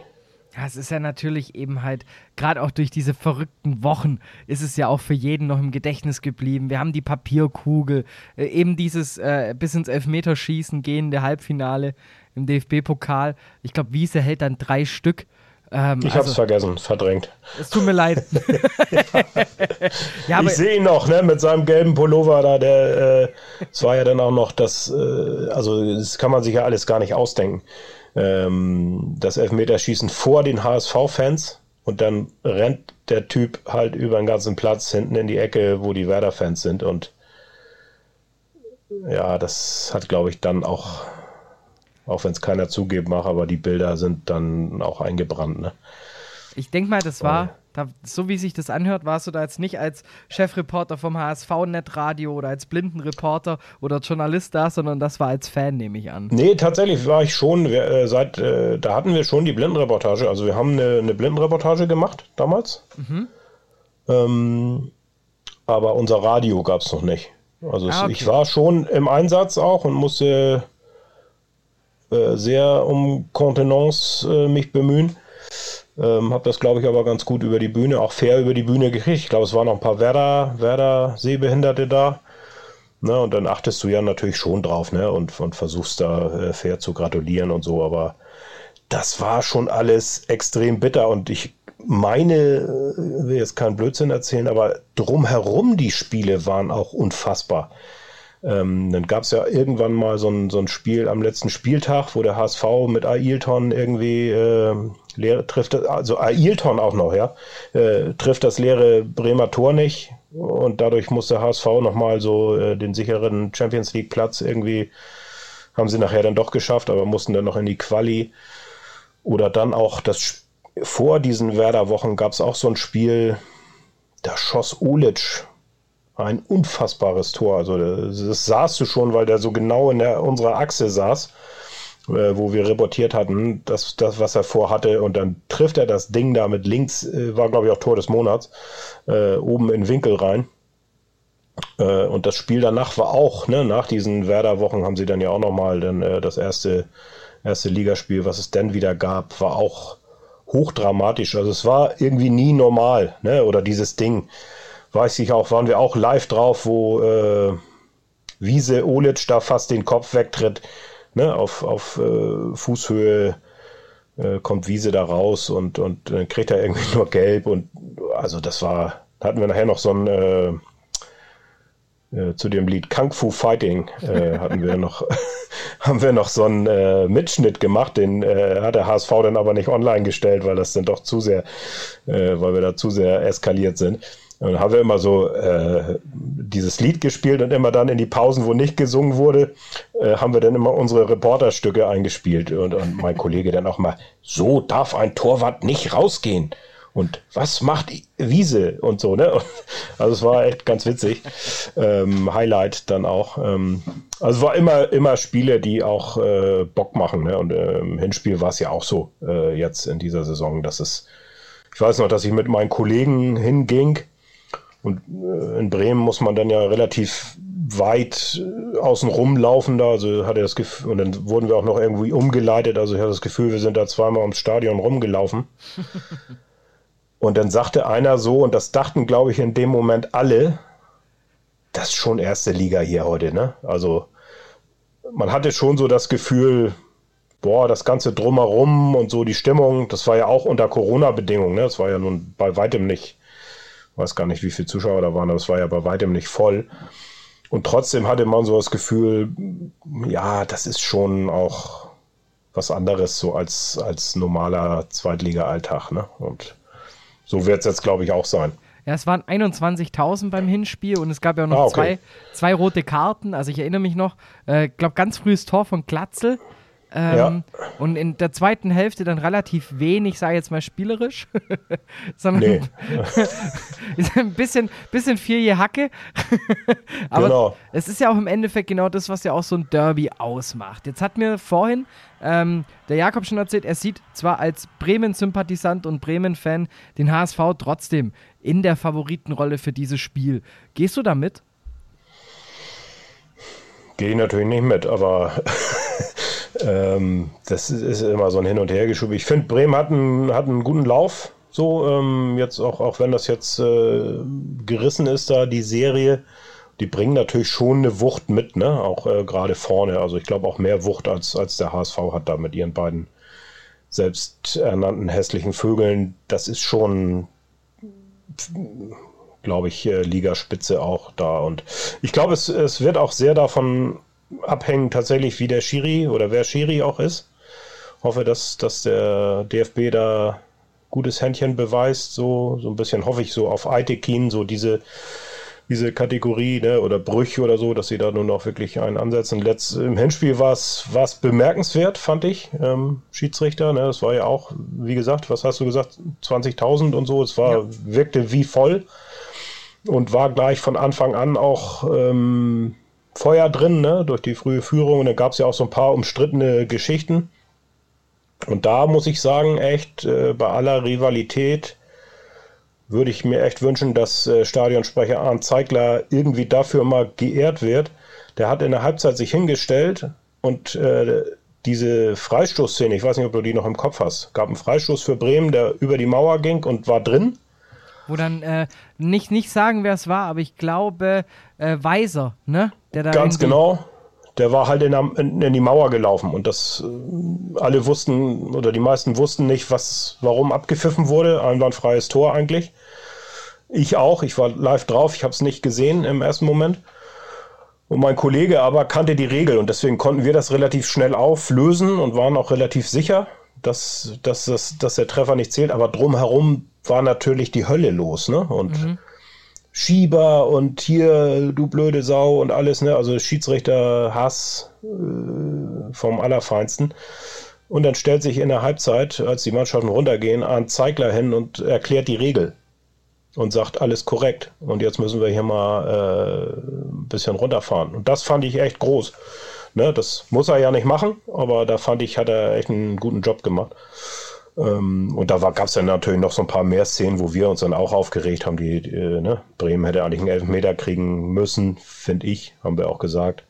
Speaker 1: Ja, es ist ja natürlich eben halt, gerade auch durch diese verrückten Wochen, ist es ja auch für jeden noch im Gedächtnis geblieben. Wir haben die Papierkugel, äh, eben dieses äh, bis ins Elfmeterschießen gehende Halbfinale im DFB-Pokal. Ich glaube, Wiese hält dann drei Stück.
Speaker 5: Ähm, ich also, habe es vergessen, verdrängt.
Speaker 1: Es tut mir leid.
Speaker 5: ja, ich sehe ihn noch, ne, mit seinem gelben Pullover da. Der, äh, es war ja dann auch noch das, äh, also das kann man sich ja alles gar nicht ausdenken ähm, das Elfmeterschießen vor den HSV-Fans und dann rennt der Typ halt über den ganzen Platz hinten in die Ecke, wo die Werder-Fans sind und ja, das hat, glaube ich, dann auch, auch wenn es keiner zugeben mag, aber die Bilder sind dann auch eingebrannt. Ne?
Speaker 1: Ich denke mal, das war da, so wie sich das anhört, warst du da jetzt nicht als Chefreporter vom HSV-Netradio oder als Blindenreporter oder Journalist da, sondern das war als Fan, nehme ich an.
Speaker 5: Nee, tatsächlich war ich schon, äh, seit, äh, da hatten wir schon die Blindenreportage, also wir haben eine, eine Blindenreportage gemacht damals. Mhm. Ähm, aber unser Radio gab es noch nicht. Also ah, okay. ich war schon im Einsatz auch und musste äh, sehr um Kontenance äh, mich bemühen. Ähm, habe das, glaube ich, aber ganz gut über die Bühne, auch fair über die Bühne gekriegt. Ich glaube, es waren noch ein paar Werder, Werder Sehbehinderte da. Ne, und dann achtest du ja natürlich schon drauf ne, und, und versuchst da äh, fair zu gratulieren und so. Aber das war schon alles extrem bitter und ich meine, äh, will jetzt keinen Blödsinn erzählen, aber drumherum die Spiele waren auch unfassbar. Ähm, dann gab es ja irgendwann mal so ein, so ein Spiel am letzten Spieltag, wo der HSV mit Ailton irgendwie äh, leere, trifft, also Ailton auch noch, ja, äh, trifft das leere Bremer Tor nicht. Und dadurch muss der HSV nochmal so äh, den sicheren Champions League Platz irgendwie, haben sie nachher dann doch geschafft, aber mussten dann noch in die Quali. Oder dann auch das vor diesen Werder-Wochen gab es auch so ein Spiel, da schoss Ulic ein unfassbares Tor. Also das, das sahst du schon, weil der so genau in der, unserer Achse saß, äh, wo wir reportiert hatten, dass das, was er vorhatte. Und dann trifft er das Ding da mit links, äh, war glaube ich auch Tor des Monats, äh, oben in Winkel rein. Äh, und das Spiel danach war auch, ne, nach diesen Werder-Wochen haben sie dann ja auch nochmal dann äh, das erste, erste Ligaspiel, was es denn wieder gab, war auch hochdramatisch. Also es war irgendwie nie normal, ne? Oder dieses Ding weiß ich auch, waren wir auch live drauf, wo äh, Wiese Olic da fast den Kopf wegtritt. Ne, auf, auf äh, Fußhöhe äh, kommt Wiese da raus und, und dann kriegt er irgendwie nur gelb und also das war, hatten wir nachher noch so ein äh, äh, zu dem Lied Kung Fu Fighting äh, hatten wir noch, haben wir noch so einen äh, Mitschnitt gemacht, den äh, hat der HSV dann aber nicht online gestellt, weil das dann doch zu sehr, äh, weil wir da zu sehr eskaliert sind. Und haben wir immer so äh, dieses Lied gespielt und immer dann in die Pausen, wo nicht gesungen wurde, äh, haben wir dann immer unsere Reporterstücke eingespielt. Und, und mein Kollege dann auch mal, so darf ein Torwart nicht rausgehen und was macht Wiese und so, ne? Also es war echt ganz witzig. Ähm, Highlight dann auch. Ähm, also es war immer, immer Spiele, die auch äh, Bock machen, ne? Und äh, im Hinspiel war es ja auch so äh, jetzt in dieser Saison, dass es, ich weiß noch, dass ich mit meinen Kollegen hinging und äh, in Bremen muss man dann ja relativ weit äh, außen rumlaufen da, also hatte das Gefühl, und dann wurden wir auch noch irgendwie umgeleitet, also ich hatte das Gefühl, wir sind da zweimal ums Stadion rumgelaufen. Und dann sagte einer so, und das dachten, glaube ich, in dem Moment alle, das ist schon erste Liga hier heute, ne? Also man hatte schon so das Gefühl, boah, das Ganze drumherum und so die Stimmung, das war ja auch unter Corona-Bedingungen, ne? Das war ja nun bei weitem nicht, weiß gar nicht, wie viele Zuschauer da waren, aber es war ja bei weitem nicht voll. Und trotzdem hatte man so das Gefühl, ja, das ist schon auch was anderes so als, als normaler Zweitliga-Alltag, ne? Und so wird es jetzt, glaube ich, auch sein.
Speaker 1: Ja, es waren 21.000 beim Hinspiel und es gab ja noch ah, okay. zwei, zwei rote Karten. Also ich erinnere mich noch, ich äh, glaube, ganz frühes Tor von Glatzel. Ähm, ja. Und in der zweiten Hälfte dann relativ wenig, sage ich jetzt mal spielerisch, sondern nee. ein bisschen, bisschen viel je Hacke. Aber genau. es ist ja auch im Endeffekt genau das, was ja auch so ein Derby ausmacht. Jetzt hat mir vorhin ähm, der Jakob schon erzählt, er sieht zwar als Bremen-Sympathisant und Bremen-Fan den HSV trotzdem in der Favoritenrolle für dieses Spiel. Gehst du da mit?
Speaker 5: Gehe ich natürlich nicht mit, aber ähm, das ist immer so ein Hin- und Hergeschoben. Ich finde, Bremen hat einen, hat einen guten Lauf. So, ähm, jetzt auch, auch wenn das jetzt äh, gerissen ist, da die Serie die bringen natürlich schon eine Wucht mit, ne? Auch äh, gerade vorne. Also ich glaube auch mehr Wucht als, als der HSV hat da mit ihren beiden selbsternannten hässlichen Vögeln. Das ist schon, glaube ich, äh, Ligaspitze auch da. Und ich glaube, es, es wird auch sehr davon abhängen, tatsächlich, wie der Schiri oder wer Schiri auch ist. Hoffe, dass, dass der DFB da gutes Händchen beweist. So, so ein bisschen hoffe ich so auf Aitekin, so diese diese Kategorie ne, oder Brüche oder so, dass sie da nun auch wirklich einen ansetzen. Letzt, Im Hinspiel war es bemerkenswert, fand ich, ähm, Schiedsrichter. Ne, das war ja auch, wie gesagt, was hast du gesagt, 20.000 und so. Es war, ja. wirkte wie voll und war gleich von Anfang an auch ähm, Feuer drin, ne, durch die frühe Führung. Und da gab es ja auch so ein paar umstrittene Geschichten. Und da muss ich sagen, echt, äh, bei aller Rivalität, würde ich mir echt wünschen, dass äh, Stadionsprecher Arndt Zeigler irgendwie dafür mal geehrt wird. Der hat in der Halbzeit sich hingestellt und äh, diese Freistoßszene, ich weiß nicht, ob du die noch im Kopf hast, gab einen Freistoß für Bremen, der über die Mauer ging und war drin.
Speaker 1: Wo dann äh, nicht, nicht sagen, wer es war, aber ich glaube äh, Weiser, ne?
Speaker 5: Der da Ganz genau. Der war halt in, in, in, die Mauer gelaufen und das äh, alle wussten oder die meisten wussten nicht, was, warum abgepfiffen wurde. Einwandfreies Tor eigentlich. Ich auch, ich war live drauf, ich habe es nicht gesehen im ersten Moment. Und mein Kollege aber kannte die Regel und deswegen konnten wir das relativ schnell auflösen und waren auch relativ sicher, dass, dass, dass, dass der Treffer nicht zählt. Aber drumherum war natürlich die Hölle los. Ne? Und mhm. Schieber und hier, du blöde Sau und alles. Ne? Also Schiedsrichter Hass äh, vom Allerfeinsten. Und dann stellt sich in der Halbzeit, als die Mannschaften runtergehen, ein Zeigler hin und erklärt die Regel und sagt, alles korrekt. Und jetzt müssen wir hier mal äh, ein bisschen runterfahren. Und das fand ich echt groß. Ne, das muss er ja nicht machen, aber da fand ich, hat er echt einen guten Job gemacht. Ähm, und da gab es dann natürlich noch so ein paar mehr Szenen, wo wir uns dann auch aufgeregt haben. Die, äh, ne? Bremen hätte eigentlich einen Elfmeter kriegen müssen, finde ich, haben wir auch gesagt.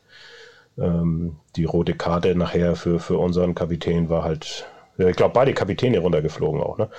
Speaker 5: Ähm, die rote Karte nachher für, für unseren Kapitän war halt ich glaube, beide Kapitäne runtergeflogen auch, ne?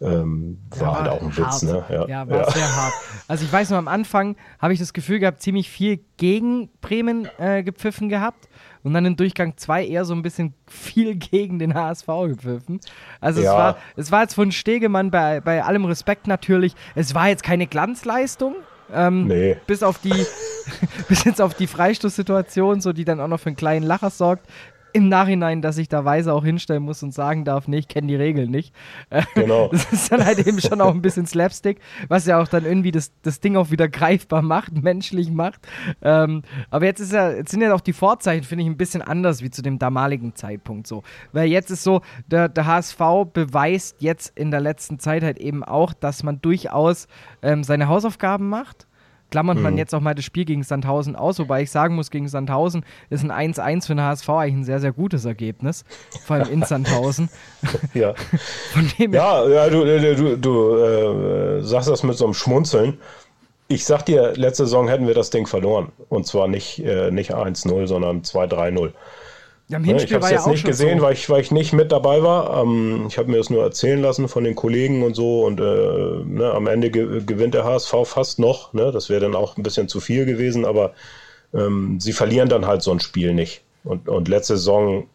Speaker 5: Ähm, war, war halt auch ein hart. Witz, ne?
Speaker 1: Ja, ja war ja. sehr hart. Also ich weiß nur, am Anfang habe ich das Gefühl gehabt, ziemlich viel gegen Bremen äh, gepfiffen gehabt und dann in Durchgang 2 eher so ein bisschen viel gegen den HSV gepfiffen. Also ja. es, war, es war jetzt von Stegemann bei, bei allem Respekt natürlich, es war jetzt keine Glanzleistung, Ähm,
Speaker 5: Nee.
Speaker 1: Bis auf die, bis jetzt auf die Freistoßsituation, so die dann auch noch für einen kleinen Lacher sorgt. Im Nachhinein, dass ich da weise auch hinstellen muss und sagen darf, nee, ich kenne die Regeln nicht. Äh,
Speaker 5: Genau.
Speaker 1: Das ist dann halt eben schon auch ein bisschen Slapstick, was ja auch dann irgendwie das, das Ding auch wieder greifbar macht, menschlich macht. Ähm, aber jetzt ist ja, jetzt sind ja auch die Vorzeichen, finde ich, ein bisschen anders wie zu dem damaligen Zeitpunkt so. Weil jetzt ist so, der, der HSV beweist jetzt in der letzten Zeit halt eben auch, dass man durchaus ähm, seine Hausaufgaben macht. Klammert man jetzt auch mal das Spiel gegen Sandhausen aus, wobei ich sagen muss, gegen Sandhausen ist ein 1-1 für den HSV eigentlich ein sehr, sehr gutes Ergebnis. Vor allem in Sandhausen.
Speaker 5: Ja, ja, ja du, du, du, du äh, sagst das mit so einem Schmunzeln. Ich sag dir, letzte Saison hätten wir das Ding verloren. Und zwar nicht, äh, nicht 1-0, sondern 2-3-0.
Speaker 1: Ja, im
Speaker 5: Ne, Ich habe es jetzt nicht gesehen,
Speaker 1: so.
Speaker 5: weil, ich, weil ich nicht mit dabei war. Ähm, ich habe mir das nur erzählen lassen von den Kollegen und so. Und äh, ne, am Ende ge gewinnt der HSV fast noch. Ne? Das wäre dann auch ein bisschen zu viel gewesen, aber ähm, sie verlieren dann halt so ein Spiel nicht. Und, und letzte Saison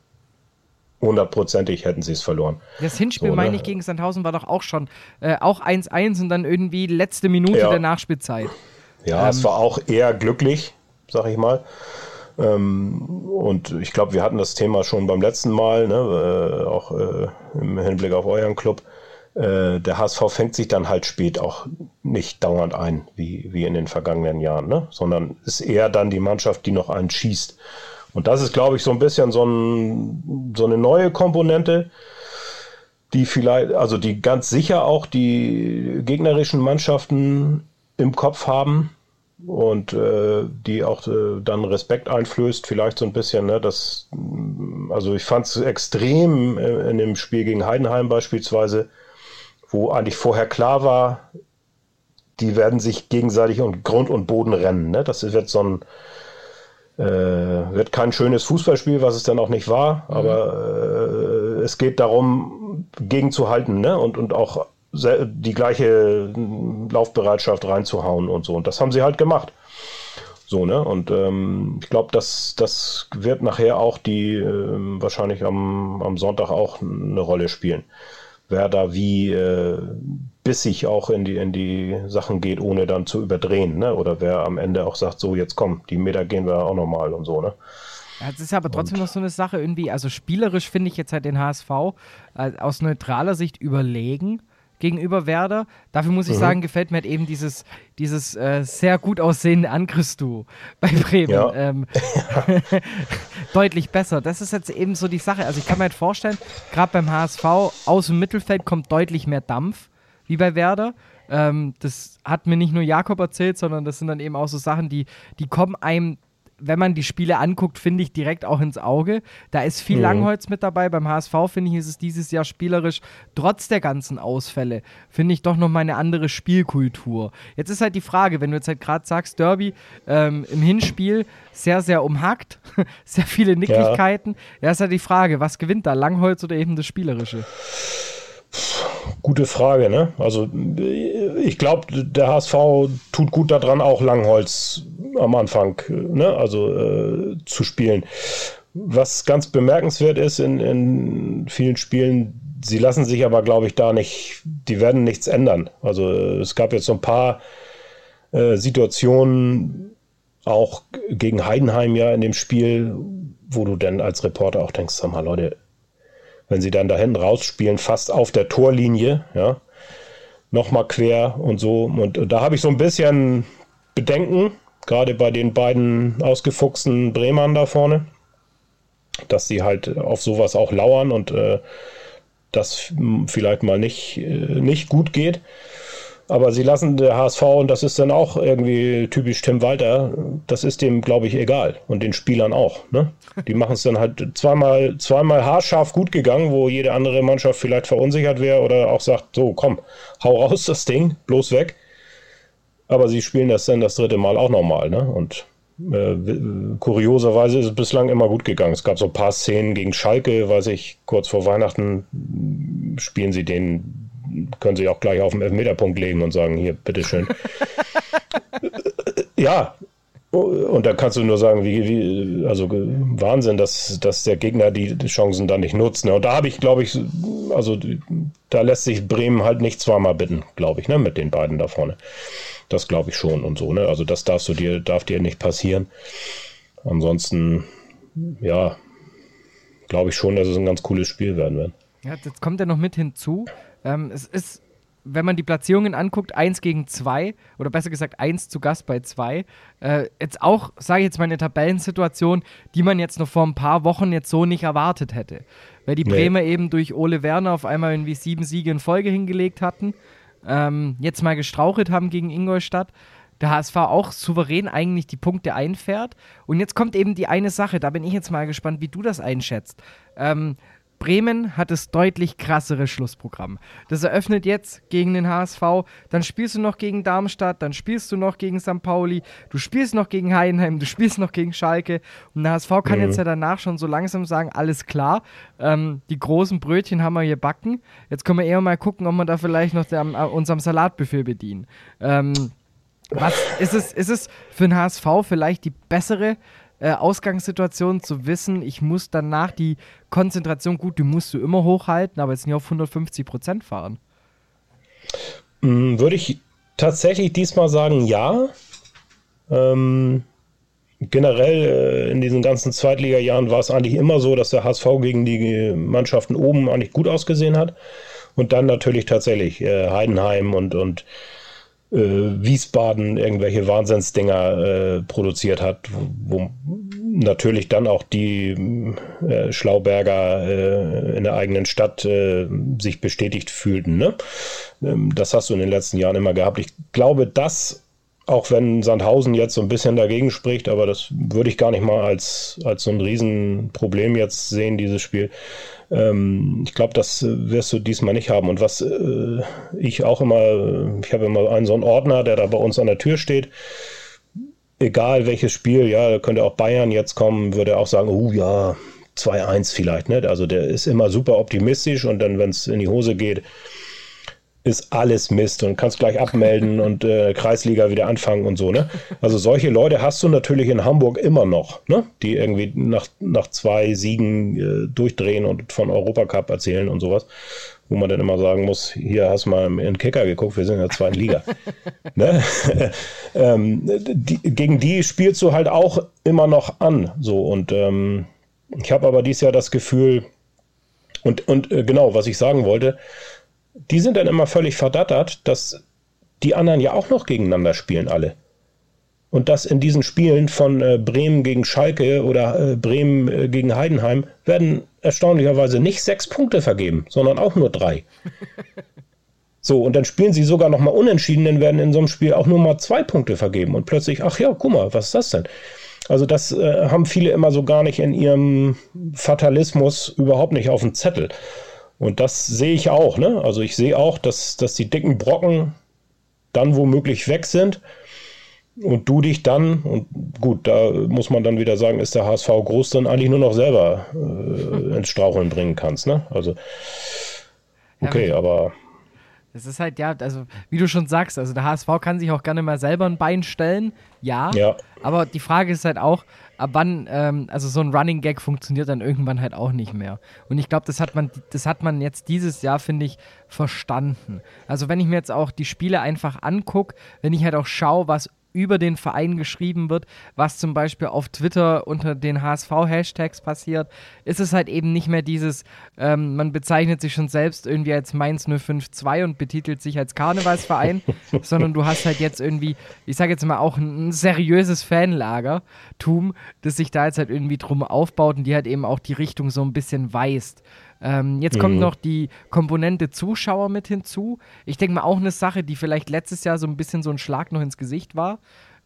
Speaker 5: hundertprozentig hätten sie es verloren.
Speaker 1: Das Hinspiel,
Speaker 5: So, ne?
Speaker 1: meine ich, gegen Sandhausen war doch auch schon äh, auch 1-1 und dann irgendwie letzte Minute
Speaker 5: Ja.
Speaker 1: der Nachspielzeit.
Speaker 5: Ja,
Speaker 1: Ähm.
Speaker 5: es war auch eher glücklich, sag ich mal. Ähm, und ich glaube, wir hatten das Thema schon beim letzten Mal, ne, äh, auch äh, im Hinblick auf euren Club. Äh, der HSV fängt sich dann halt spät auch nicht dauernd ein, wie, wie in den vergangenen Jahren, ne? sondern ist eher dann die Mannschaft, die noch einen schießt. Und das ist, glaube ich, so ein bisschen so, ein, so eine neue Komponente, die vielleicht, also die ganz sicher auch die gegnerischen Mannschaften im Kopf haben und äh, die auch äh, dann Respekt einflößt, vielleicht so ein bisschen, ne, das, mm, also ich fand es extrem äh, in dem Spiel gegen Heidenheim beispielsweise, wo eigentlich vorher klar war, die werden sich gegenseitig und Grund und Boden rennen. Ne? Das wird so ein äh, wird kein schönes Fußballspiel, was es dann auch nicht war, aber äh, es geht darum, gegenzuhalten ne? und, und auch die gleiche Laufbereitschaft reinzuhauen und so. Und das haben sie halt gemacht. So, ne? Und ähm, ich glaube, das, das wird nachher auch die ähm, wahrscheinlich am, am Sonntag auch eine Rolle spielen. Wer da wie äh, bissig auch in die, in die Sachen geht, ohne dann zu überdrehen, ne? Oder wer am Ende auch sagt, so jetzt komm, die Meter gehen wir auch nochmal und so, ne?
Speaker 1: Ja, Es ist aber trotzdem noch so eine Sache irgendwie, also spielerisch finde ich jetzt halt den HSV äh, aus neutraler Sicht überlegen gegenüber Werder. Dafür muss ich
Speaker 5: Mhm.
Speaker 1: sagen, gefällt mir halt eben dieses, dieses äh, sehr gut aussehende Angriffsduo bei Bremen.
Speaker 5: Ja.
Speaker 1: Ähm, deutlich besser. Das ist jetzt eben so die Sache. Also ich kann mir halt vorstellen, gerade beim HSV aus dem Mittelfeld kommt deutlich mehr Dampf wie bei Werder. Ähm, das hat mir nicht nur Jakob erzählt, sondern das sind dann eben auch so Sachen, die, die kommen einem, wenn man die Spiele anguckt, finde ich direkt auch ins Auge. Da ist viel
Speaker 5: Mhm.
Speaker 1: Langholz mit dabei. Beim HSV finde ich, ist es dieses Jahr spielerisch, trotz der ganzen Ausfälle, finde ich doch nochmal eine andere Spielkultur. Jetzt ist halt die Frage, wenn du jetzt halt gerade sagst, Derby ähm, im Hinspiel sehr, sehr umhackt, sehr viele Nicklichkeiten. Ja. ist halt die Frage, was gewinnt da, Langholz oder eben das Spielerische?
Speaker 5: Gute Frage, ne? Also ich glaube, der HSV tut gut daran, auch Langholz am Anfang, ne? Also äh, zu spielen. Was ganz bemerkenswert ist in, in vielen Spielen, sie lassen sich aber, glaube ich, da nicht, die werden nichts ändern. Also es gab jetzt so ein paar äh, Situationen, auch gegen Heidenheim ja in dem Spiel, wo du dann als Reporter auch denkst, sag mal, Leute, wenn sie dann da hinten rausspielen, fast auf der Torlinie, ja, nochmal quer und so. Und da habe ich so ein bisschen Bedenken, gerade bei den beiden ausgefuchsten Bremern da vorne, dass sie halt auf sowas auch lauern und äh, das vielleicht mal nicht, äh, nicht gut geht. Aber sie lassen der HSV, und das ist dann auch irgendwie typisch Tim Walter, das ist dem, glaube ich, egal. Und den Spielern auch. Ne? Die machen es dann halt zweimal, zweimal haarscharf gut gegangen, wo jede andere Mannschaft vielleicht verunsichert wäre oder auch sagt, so komm, hau raus das Ding, bloß weg. Aber sie spielen das dann das dritte Mal auch nochmal. Ne? Und äh, kurioserweise ist es bislang immer gut gegangen. Es gab so ein paar Szenen gegen Schalke, weiß ich, kurz vor Weihnachten spielen sie den können sie auch gleich auf den Elfmeterpunkt legen und sagen, hier, bitteschön. ja, und da kannst du nur sagen, wie, wie also Wahnsinn, dass, dass der Gegner die Chancen da nicht nutzt. Ne? Und da habe ich, glaube ich, also da lässt sich Bremen halt nicht zweimal bitten, glaube ich, ne, mit den beiden da vorne. Das glaube ich schon und so, ne? Also das darfst du dir, darf dir nicht passieren. Ansonsten, ja, glaube ich schon, dass es ein ganz cooles Spiel werden wird.
Speaker 1: Ja, jetzt kommt ja noch mit hinzu. Ähm, es ist, wenn man die Platzierungen anguckt, 1 gegen 2 oder besser gesagt 1 zu Gast bei 2. Äh, jetzt auch, sage ich jetzt mal, eine Tabellensituation, die man jetzt noch vor ein paar Wochen jetzt so nicht erwartet hätte. Weil die Bremer nee. eben durch Ole Werner auf einmal irgendwie sieben Siege in Folge hingelegt hatten. Ähm, jetzt mal gestrauchelt haben gegen Ingolstadt der HSV auch souverän eigentlich die Punkte einfährt. Und jetzt kommt eben die eine Sache, da bin ich jetzt mal gespannt, wie du das einschätzt. Ähm, Bremen hat das deutlich krassere Schlussprogramm. Das eröffnet jetzt gegen den HSV, dann spielst du noch gegen Darmstadt, dann spielst du noch gegen St. Pauli, du spielst noch gegen Heidenheim, du spielst noch gegen Schalke. Und der HSV kann mhm. jetzt ja danach schon so langsam sagen, alles klar, ähm, die großen Brötchen haben wir hier backen. Jetzt können wir eher mal gucken, ob wir da vielleicht noch der, äh, unserem Salatbefehl bedienen. Ähm, was ist es, ist es für den HSV vielleicht die bessere äh, Ausgangssituation zu wissen, ich muss danach die Konzentration, gut, die musst du immer hochhalten, aber jetzt nicht auf 150 Prozent fahren?
Speaker 5: Mm, würde ich tatsächlich diesmal sagen, ja. Ähm, generell äh, in diesen ganzen Zweitliga-Jahren war es eigentlich immer so, dass der HSV gegen die Mannschaften oben eigentlich gut ausgesehen hat. Und dann natürlich tatsächlich äh, Heidenheim und, und äh, Wiesbaden irgendwelche Wahnsinnsdinger äh, produziert hat, wo, natürlich dann auch die äh, Schlauberger äh, in der eigenen Stadt äh, sich bestätigt fühlten. Ne? Ähm, das hast du in den letzten Jahren immer gehabt. Ich glaube, dass auch wenn Sandhausen jetzt so ein bisschen dagegen spricht, aber das würde ich gar nicht mal als, als so ein Riesenproblem jetzt sehen, dieses Spiel. Ähm, ich glaube, das äh, wirst du diesmal nicht haben. Und was äh, ich auch immer, ich habe immer einen so einen Ordner, der da bei uns an der Tür steht. Egal welches Spiel, ja, könnte auch Bayern jetzt kommen, würde er auch sagen, oh ja, 2-1 vielleicht. Ne? Also der ist immer super optimistisch und dann, wenn es in die Hose geht, ist alles Mist und kannst gleich abmelden und äh, Kreisliga wieder anfangen und so, ne? Also solche Leute hast du natürlich in Hamburg immer noch, ne? Die irgendwie nach, nach zwei Siegen äh, durchdrehen und von Europacup erzählen und sowas. Wo man dann immer sagen muss, hier hast du mal in den Kicker geguckt, wir sind in der zweiten Liga. ne? ähm, die, gegen die spielst du halt auch immer noch an. So und ähm, ich habe aber dieses Jahr das Gefühl, und, und äh, genau, was ich sagen wollte, die sind dann immer völlig verdattert, dass die anderen ja auch noch gegeneinander spielen, alle. Und dass in diesen Spielen von äh, Bremen gegen Schalke oder äh, Bremen äh, gegen Heidenheim werden erstaunlicherweise nicht sechs Punkte vergeben, sondern auch nur drei. So, und dann spielen sie sogar noch mal unentschieden, dann werden in so einem Spiel auch nur mal zwei Punkte vergeben. Und plötzlich, ach ja, guck mal, was ist das denn? Also das äh, haben viele immer so gar nicht in ihrem Fatalismus überhaupt nicht auf dem Zettel. Und das sehe ich auch. Ne? Also ich sehe auch, dass, dass die dicken Brocken dann womöglich weg sind. Und du dich dann, und gut, da muss man dann wieder sagen, ist der HSV groß, dann eigentlich nur noch selber äh, ins Straucheln bringen kannst. Ne? Also, okay, ja, aber
Speaker 1: es ist halt, ja, also wie du schon sagst, also der HSV kann sich auch gerne mal selber ein Bein stellen, ja. ja. Aber die Frage ist halt auch, ab wann, ähm, also so ein Running Gag funktioniert dann irgendwann halt auch nicht mehr. Und ich glaube, das hat man, das hat man jetzt dieses Jahr, finde ich, verstanden. Also wenn ich mir jetzt auch die Spiele einfach angucke, wenn ich halt auch schaue, was über den Verein geschrieben wird, was zum Beispiel auf Twitter unter den HSV-Hashtags passiert, ist es halt eben nicht mehr dieses, ähm, man bezeichnet sich schon selbst irgendwie als Mainz 052 und betitelt sich als Karnevalsverein, sondern du hast halt jetzt irgendwie, ich sage jetzt mal auch ein seriöses Fanlagertum, das sich da jetzt halt irgendwie drum aufbaut und die halt eben auch die Richtung so ein bisschen weist. Ähm, jetzt kommt mhm. noch die Komponente Zuschauer mit hinzu. Ich denke mal auch eine Sache, die vielleicht letztes Jahr so ein bisschen so ein Schlag noch ins Gesicht war.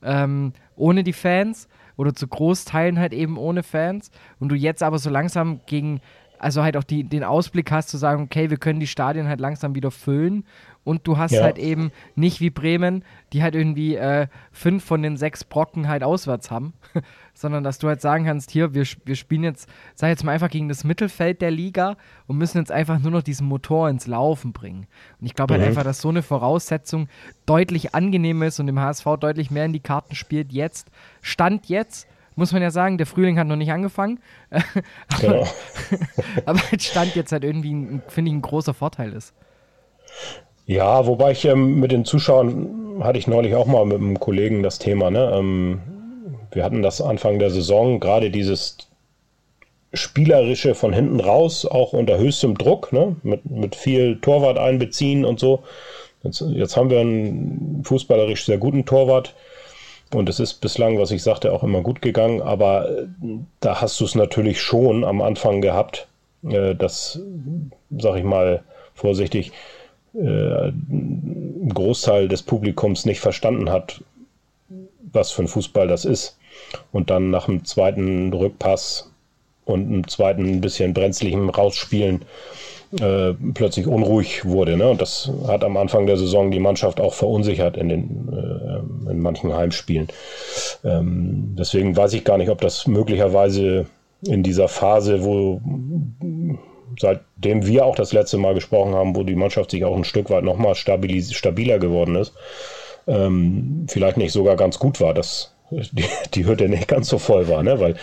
Speaker 1: Ähm, ohne die Fans oder zu Großteilen halt eben ohne Fans. Und du jetzt aber so langsam gegen, also halt auch die, den Ausblick hast zu sagen, okay, wir können die Stadien halt langsam wieder füllen. Und du hast ja. halt eben nicht wie Bremen, die halt irgendwie äh, fünf von den sechs Brocken halt auswärts haben, sondern dass du halt sagen kannst, hier, wir, wir spielen jetzt, sag jetzt mal einfach gegen das Mittelfeld der Liga und müssen jetzt einfach nur noch diesen Motor ins Laufen bringen. Und ich glaube halt mhm. halt einfach, dass so eine Voraussetzung deutlich angenehm ist und dem HSV deutlich mehr in die Karten spielt jetzt. Stand jetzt, muss man ja sagen, der Frühling hat noch nicht angefangen. aber, genau. aber Stand jetzt halt irgendwie, finde ich, ein großer Vorteil ist.
Speaker 5: Ja, wobei ich ähm, mit den Zuschauern hatte ich neulich auch mal mit einem Kollegen das Thema. Ne? Ähm, wir hatten das Anfang der Saison, gerade dieses spielerische von hinten raus, auch unter höchstem Druck, ne? mit, mit viel Torwart einbeziehen und so. Jetzt, jetzt haben wir einen fußballerisch sehr guten Torwart. Und es ist bislang, was ich sagte, auch immer gut gegangen. Aber äh, da hast du es natürlich schon am Anfang gehabt, äh, dass, sag ich mal vorsichtig, äh, ein Großteil des Publikums nicht verstanden hat, was für ein Fußball das ist. Und dann nach dem zweiten Rückpass und einem zweiten ein bisschen brenzlichen Rausspielen äh, plötzlich unruhig wurde. Ne? Und das hat am Anfang der Saison die Mannschaft auch verunsichert in, den, äh, in manchen Heimspielen. Ähm, deswegen weiß ich gar nicht, ob das möglicherweise in dieser Phase, wo seitdem wir auch das letzte Mal gesprochen haben, wo die Mannschaft sich auch ein Stück weit nochmal stabiler geworden ist, ähm, vielleicht nicht sogar ganz gut war, dass die, die Hütte nicht ganz so voll war, ne? weil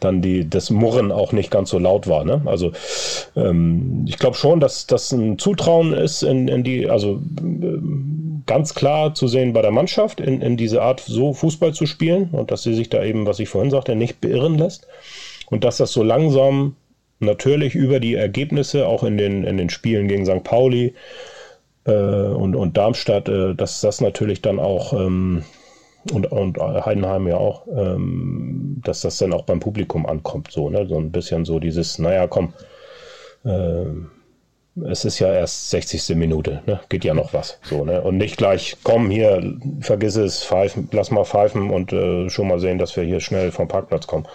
Speaker 5: dann die, das Murren auch nicht ganz so laut war. Ne? Also ähm, ich glaube schon, dass das ein Zutrauen ist in, in die, also äh, ganz klar zu sehen bei der Mannschaft, in, in diese Art so Fußball zu spielen und dass sie sich da eben, was ich vorhin sagte, nicht beirren lässt und dass das so langsam natürlich über die Ergebnisse, auch in den, in den Spielen gegen St. Pauli äh, und, und Darmstadt, äh, dass das natürlich dann auch ähm, und, und Heidenheim ja auch, ähm, dass das dann auch beim Publikum ankommt, so, ne? So ein bisschen so dieses, naja, komm, äh, es ist ja erst 60. Minute, ne? Geht ja noch was. So, ne? Und nicht gleich, komm hier, vergiss es, pfeifen, lass mal pfeifen und äh, schon mal sehen, dass wir hier schnell vom Parkplatz kommen.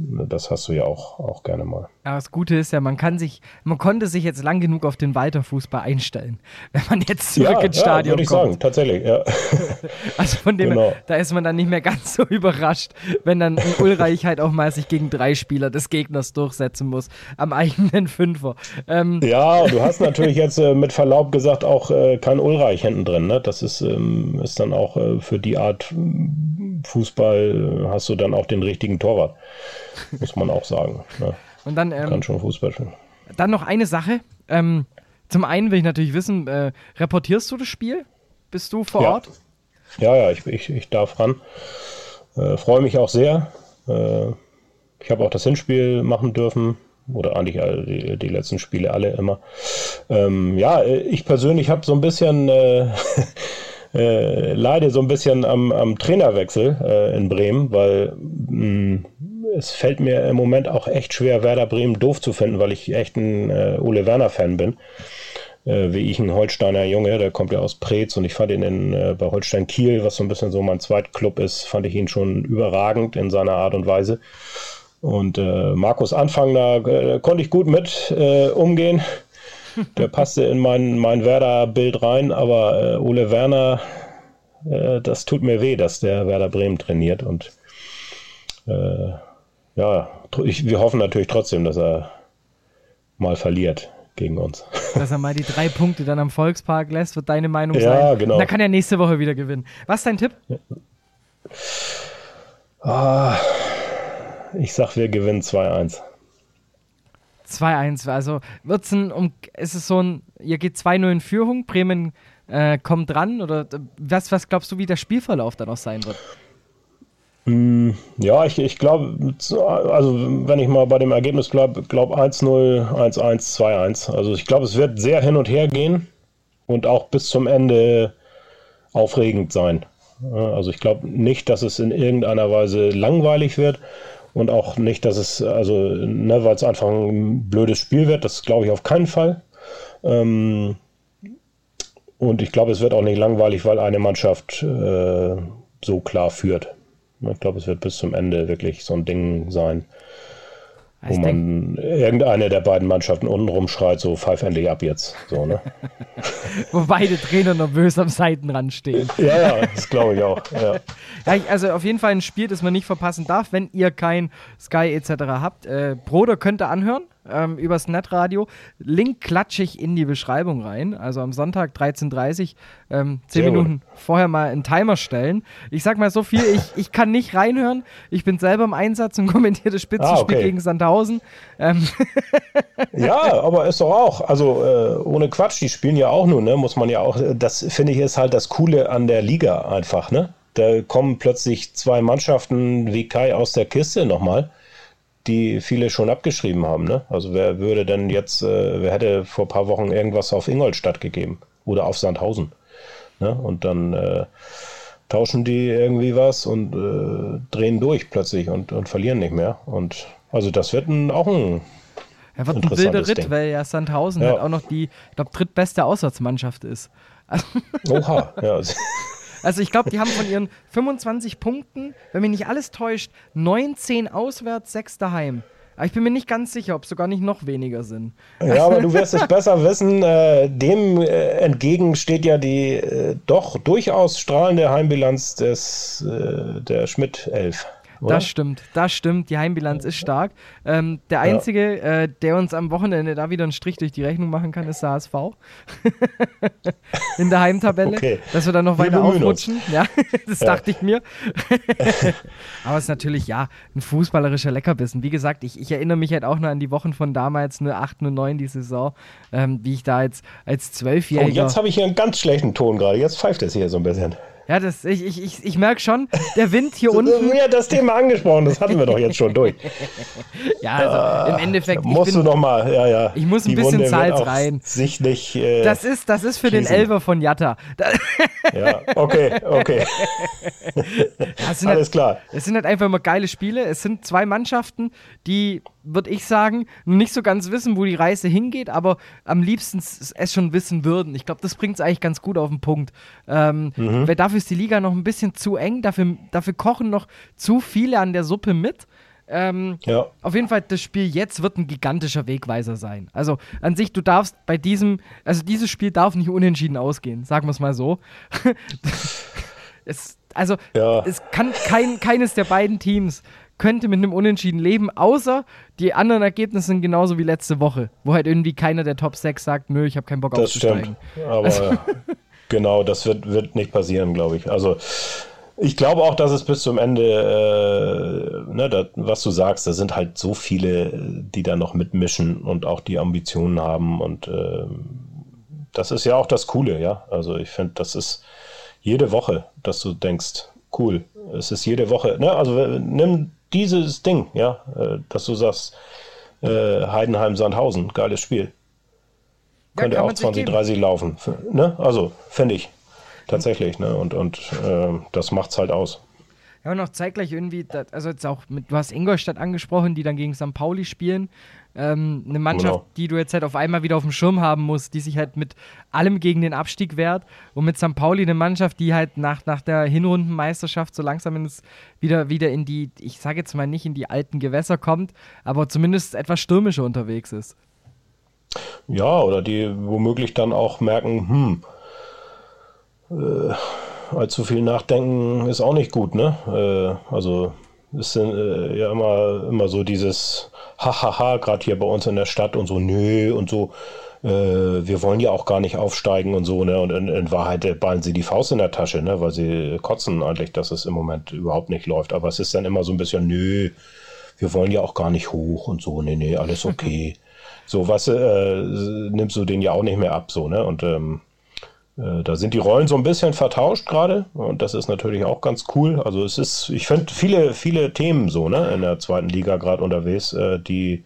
Speaker 5: Das hast du ja auch, auch gerne mal.
Speaker 1: Ja, das Gute ist ja, man kann sich, man konnte sich jetzt lang genug auf den Weiterfußball einstellen, wenn man jetzt zurück ja, ins Stadion ja, würde
Speaker 5: ich
Speaker 1: kommt.
Speaker 5: sagen, tatsächlich, ja.
Speaker 1: Also von dem, genau. da ist man dann nicht mehr ganz so überrascht, wenn dann ein Ulreich halt auch mal sich gegen drei Spieler des Gegners durchsetzen muss, am eigenen Fünfer.
Speaker 5: Ähm. Ja, du hast natürlich jetzt äh, mit Verlaub gesagt auch äh, kein Ulreich hinten drin, ne? Das ist, ähm, ist dann auch äh, für die Art Fußball äh, hast du dann auch den richtigen Torwart muss man auch sagen. Ne?
Speaker 1: Und dann, ähm,
Speaker 5: Kann schon Fußball spielen.
Speaker 1: Dann noch eine Sache. Ähm, zum einen will ich natürlich wissen, äh, reportierst du das Spiel? Bist du vor
Speaker 5: ja.
Speaker 1: Ort?
Speaker 5: Ja, ja, ich, ich, ich darf ran. Äh, Freue mich auch sehr. Äh, ich habe auch das Hinspiel machen dürfen. Oder eigentlich alle, die, die letzten Spiele alle immer. Ähm, ja, äh, ich persönlich habe so ein bisschen äh, äh, leide so ein bisschen am, am Trainerwechsel äh, in Bremen, weil mh, es fällt mir im Moment auch echt schwer, Werder Bremen doof zu finden, weil ich echt ein äh, Ole Werner-Fan bin. Äh, wie ich ein Holsteiner Junge, der kommt ja aus Preetz und ich fand ihn in, äh, bei Holstein Kiel, was so ein bisschen so mein Zweitclub ist, fand ich ihn schon überragend in seiner Art und Weise. Und äh, Markus Anfang, da äh, konnte ich gut mit äh, umgehen. Der passte in mein, mein Werder-Bild rein, aber Ole Werner, das tut mir weh, dass der Werder Bremen trainiert und ja, ich, wir hoffen natürlich trotzdem, dass er mal verliert gegen uns.
Speaker 1: Dass er mal die drei Punkte dann am Volkspark lässt, wird deine Meinung
Speaker 5: ja,
Speaker 1: sein.
Speaker 5: Ja, genau.
Speaker 1: Da kann er nächste Woche wieder gewinnen. Was ist dein Tipp?
Speaker 5: Ah, ich sag, wir gewinnen 2-1.
Speaker 1: 2-1, also wird's ein, um, ist es so ein, ihr geht 2-0 in Führung, Bremen äh, kommt dran oder was, was glaubst du, wie der Spielverlauf dann auch sein wird?
Speaker 5: Hm, ja, ich, ich glaube, also wenn ich mal bei dem Ergebnis bleibe, glaube 1-0, 1-1, 2-1. Also ich glaube, es wird sehr hin und her gehen und auch bis zum Ende aufregend sein. Also ich glaube nicht, dass es in irgendeiner Weise langweilig wird und auch nicht, dass es, also, ne, weil es einfach ein blödes Spiel wird, das glaube ich auf keinen Fall. Ähm, und ich glaube, es wird auch nicht langweilig, weil eine Mannschaft äh, so klar führt. Ich glaube, es wird bis zum Ende wirklich so ein Ding sein, wo ich man irgendeine der beiden Mannschaften unten rumschreit, so pfeif endlich ab jetzt. So, ne?
Speaker 1: wo beide Trainer nervös am Seitenrand stehen.
Speaker 5: ja, ja, das glaube ich auch. Ja.
Speaker 1: ja. also auf jeden Fall ein Spiel, das man nicht verpassen darf, wenn ihr kein Sky etc. habt. Äh, Broder könnt ihr anhören. Ähm, übers Netradio. Link klatsche ich in die Beschreibung rein. Also am Sonntag 13.30 Uhr, ähm, 10
Speaker 5: Sehr
Speaker 1: Minuten vorher mal einen Timer stellen. Ich sag mal so viel, ich, ich kann nicht reinhören. Ich bin selber im Einsatz und kommentiere das Spitzenspiel
Speaker 5: Ah, okay.
Speaker 1: gegen Sandhausen. Ähm,
Speaker 5: Ja, aber ist doch auch. Also äh, ohne Quatsch, die spielen ja auch nur, ne? Muss man ja auch. Das finde ich ist halt das Coole an der Liga einfach, ne? Da kommen plötzlich zwei Mannschaften wie Kai aus der Kiste nochmal, die viele schon abgeschrieben haben, ne? Also wer würde denn jetzt, äh, wer hätte vor ein paar Wochen irgendwas auf Ingolstadt gegeben oder auf Sandhausen, ne? Und dann äh, tauschen die irgendwie was und äh, drehen durch plötzlich und, und verlieren nicht mehr. Und also das wird ein, auch ein
Speaker 1: er wird ein wilder Ritt,
Speaker 5: Ding.
Speaker 1: weil ja Sandhausen
Speaker 5: Ja.
Speaker 1: halt auch noch die, ich glaube, drittbeste Auswärtsmannschaft ist.
Speaker 5: Oha, ja.
Speaker 1: Also ich glaube, die haben von ihren 25 Punkten, wenn mich nicht alles täuscht, 19 auswärts, 6 daheim. Aber ich bin mir nicht ganz sicher, ob es sogar nicht noch weniger sind.
Speaker 5: Ja, aber du wirst es besser wissen. Äh, dem äh, entgegen steht ja die äh, doch durchaus strahlende Heimbilanz des äh, der Schmidt-Elf. Oder?
Speaker 1: Das stimmt, das stimmt. Die Heimbilanz ist stark. Ähm, der Einzige, äh, der uns am Wochenende da wieder einen Strich durch die Rechnung machen kann, ist der HSV. In der Heimtabelle.
Speaker 5: Okay.
Speaker 1: Dass wir dann noch weiter aufrutschen. Ja, das dachte ich mir. Aber es ist natürlich, ja, ein fußballerischer Leckerbissen. Wie gesagt, ich, ich erinnere mich halt auch noch an die Wochen von damals, 08, 09, die Saison, ähm, wie ich da als, als
Speaker 5: Oh,
Speaker 1: Zwölfjähriger.
Speaker 5: jetzt habe ich hier einen ganz schlechten Ton gerade. Jetzt pfeift es hier so ein bisschen.
Speaker 1: Ja, das, ich, ich, ich, ich merke schon, der Wind hier
Speaker 5: Du
Speaker 1: unten.
Speaker 5: mir das Thema angesprochen, das hatten wir doch jetzt schon durch.
Speaker 1: Ja, also im Endeffekt. ich
Speaker 5: Musst
Speaker 1: bin,
Speaker 5: du noch mal, ja, ja.
Speaker 1: Ich muss ein
Speaker 5: Die
Speaker 1: bisschen
Speaker 5: Wunde
Speaker 1: Salz rein.
Speaker 5: Sichtlich. Äh,
Speaker 1: Das ist, das ist für den
Speaker 5: Schließen.
Speaker 1: Elver von Jatta. Da,
Speaker 5: ja, okay, okay. Alles
Speaker 1: halt,
Speaker 5: klar.
Speaker 1: es sind halt einfach immer geile Spiele. Es sind zwei Mannschaften, die, würde ich sagen, nicht so ganz wissen, wo die Reise hingeht, aber am liebsten es schon wissen würden. Ich glaube, das bringt es eigentlich ganz gut auf den Punkt. Ähm,
Speaker 5: Mhm.
Speaker 1: Weil dafür ist die Liga noch ein bisschen zu eng. Dafür, dafür kochen noch zu viele an der Suppe mit. Ähm,
Speaker 5: Ja.
Speaker 1: Auf jeden Fall, das Spiel jetzt wird ein gigantischer Wegweiser sein. Also an sich, du darfst bei diesem, also dieses Spiel darf nicht unentschieden ausgehen, sagen wir es mal so. es, also
Speaker 5: Ja.
Speaker 1: es kann kein, keines der beiden Teams könnte mit einem Unentschieden leben, außer die anderen Ergebnisse sind genauso wie letzte Woche, wo halt irgendwie keiner der Top 6 sagt, nö, ich habe keinen Bock
Speaker 5: Das
Speaker 1: aufzusteigen.
Speaker 5: stimmt. Aber genau, das wird, wird nicht passieren, glaube ich. Also ich glaube auch, dass es bis zum Ende, äh, ne, da, was du sagst, da sind halt so viele, die da noch mitmischen und auch die Ambitionen haben. Und ähm, das ist ja auch das Coole, ja. Also ich finde, das ist jede Woche, dass du denkst, cool, es ist jede Woche, ne? Also äh, nimm dieses Ding, ja, äh, dass du sagst, äh, Heidenheim-Sandhausen, geiles Spiel. Könnte
Speaker 1: kann
Speaker 5: auch
Speaker 1: man sich
Speaker 5: 20,
Speaker 1: geben.
Speaker 5: 30 laufen. Ne? Also, finde ich. Tatsächlich. Ne? Und, und ähm, das macht's halt aus.
Speaker 1: Ja, und auch zeitgleich irgendwie, da- also jetzt auch mit, du hast Ingolstadt angesprochen, die dann gegen St. Pauli spielen. Ähm, eine Mannschaft,
Speaker 5: Genau.
Speaker 1: die du jetzt halt auf einmal wieder auf dem Schirm haben musst, die sich halt mit allem gegen den Abstieg wehrt. Und mit St. Pauli eine Mannschaft, die halt nach, nach der Hinrundenmeisterschaft so langsam ins, wieder, wieder in die, ich sage jetzt mal nicht in die alten Gewässer kommt, aber zumindest etwas stürmischer unterwegs ist.
Speaker 5: Ja, oder die womöglich dann auch merken, hm, äh, allzu viel nachdenken ist auch nicht gut, ne? Äh, also ist äh, ja immer, immer so dieses Hahaha, gerade hier bei uns in der Stadt und so, nö, und so, äh, wir wollen ja auch gar nicht aufsteigen und so, ne? Und in, in Wahrheit äh, ballen sie die Faust in der Tasche, ne? Weil sie kotzen eigentlich, dass es im Moment überhaupt nicht läuft. Aber es ist dann immer so ein bisschen, nö, wir wollen ja auch gar nicht hoch und so, nee, nee, alles okay. So, was äh, nimmst du den ja auch nicht mehr ab, so, ne? Und ähm, äh, da sind die Rollen so ein bisschen vertauscht gerade und das ist natürlich auch ganz cool. Also es ist, ich finde viele, viele Themen so, ne, in der zweiten Liga gerade unterwegs, äh, die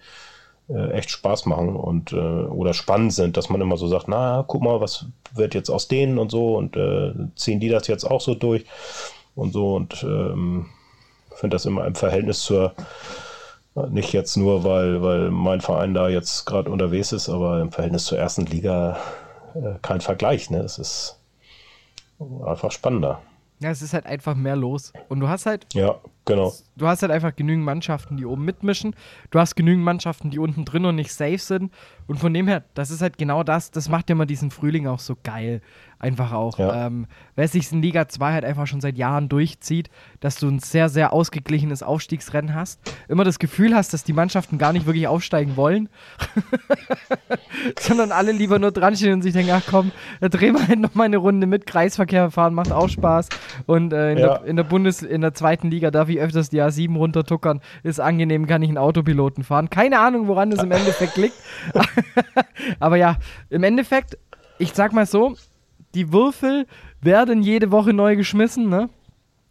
Speaker 5: äh, echt Spaß machen und äh, oder spannend sind, dass man immer so sagt, na, guck mal, was wird jetzt aus denen und so und äh, ziehen die das jetzt auch so durch und so und ähm, finde das immer im Verhältnis zur nicht jetzt nur, weil, weil mein Verein da jetzt gerade unterwegs ist, aber im Verhältnis zur ersten Liga äh, kein Vergleich. Ne? Es ist einfach spannender.
Speaker 1: Ja, es ist halt einfach mehr los. Und du hast halt
Speaker 5: Ja, genau.
Speaker 1: du hast halt einfach genügend Mannschaften, die oben mitmischen. Du hast genügend Mannschaften, die unten drin und nicht safe sind. Und von dem her, das ist halt genau das, das macht ja immer diesen Frühling auch so geil. Einfach auch.
Speaker 5: Ja.
Speaker 1: Ähm, weil es sich in Liga 2 halt einfach schon seit Jahren durchzieht, dass du ein sehr, sehr ausgeglichenes Aufstiegsrennen hast. Immer das Gefühl hast, dass die Mannschaften gar nicht wirklich aufsteigen wollen, sondern alle lieber nur dran stehen und sich denken, ach komm, da drehen wir halt noch mal eine Runde mit, Kreisverkehr fahren, macht auch Spaß. Und äh, in,
Speaker 5: Ja.
Speaker 1: der, in der Bundes-, in der zweiten Liga darf ich öfters die A7 runtertuckern. Ist angenehm, kann ich einen Autopiloten fahren. Keine Ahnung, woran das im Endeffekt liegt. Aber ja, im Endeffekt, ich sag mal so, die Würfel werden jede Woche neu geschmissen, ne?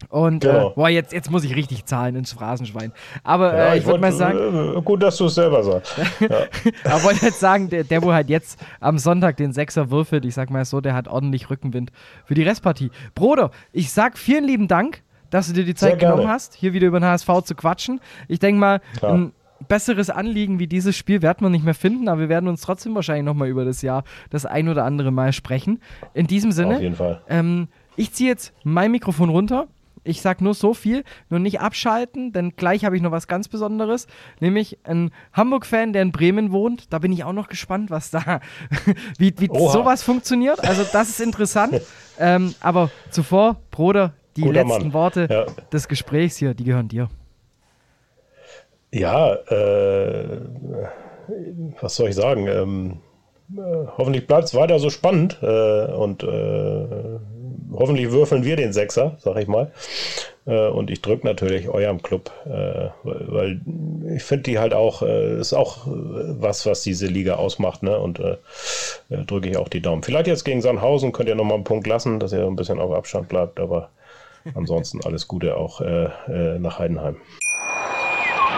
Speaker 1: Und
Speaker 5: Genau.
Speaker 1: äh, boah, jetzt, jetzt muss ich richtig zahlen ins Phrasenschwein. Aber
Speaker 5: Ja,
Speaker 1: äh, ich würde mal sagen,
Speaker 5: äh, Gut, dass du es selber sagst.
Speaker 1: aber wollte jetzt sagen, der, der, wo halt jetzt am Sonntag den Sechser würfelt, ich sag mal so, der hat ordentlich Rückenwind für die Restpartie. Bruder, ich sag vielen lieben Dank, dass du dir die Zeit genommen hast, hier wieder über den HSV zu quatschen. Ich denke mal,
Speaker 5: Klar.
Speaker 1: ein besseres Anliegen wie dieses Spiel werden wir nicht mehr finden, aber wir werden uns trotzdem wahrscheinlich nochmal über das Jahr das ein oder andere Mal sprechen. In diesem Sinne,
Speaker 5: Auf jeden Fall.
Speaker 1: ähm, ich ziehe jetzt mein Mikrofon runter. Ich sag nur so viel, nur nicht abschalten, denn gleich habe ich noch was ganz Besonderes, nämlich ein Hamburg-Fan, der in Bremen wohnt. Da bin ich auch noch gespannt, was da, wie, wie
Speaker 5: Oha.
Speaker 1: sowas funktioniert. Also das ist interessant. ähm, aber zuvor, Bruder, die
Speaker 5: Guter
Speaker 1: letzten
Speaker 5: Mann.
Speaker 1: Worte
Speaker 5: Ja.
Speaker 1: des Gesprächs hier, die gehören dir.
Speaker 5: Ja, äh, was soll ich sagen? Ähm, äh, hoffentlich bleibt es weiter so spannend äh, und äh, hoffentlich würfeln wir den Sechser, sag ich mal. Äh, und ich drücke natürlich eurem Club, äh, weil, weil ich finde die halt auch, ist auch was, was diese Liga ausmacht, ne? Und drücke ich auch die Daumen. Vielleicht jetzt gegen Sandhausen könnt ihr nochmal einen Punkt lassen, dass ihr ein bisschen auf Abstand bleibt, aber ansonsten alles Gute auch nach Heidenheim.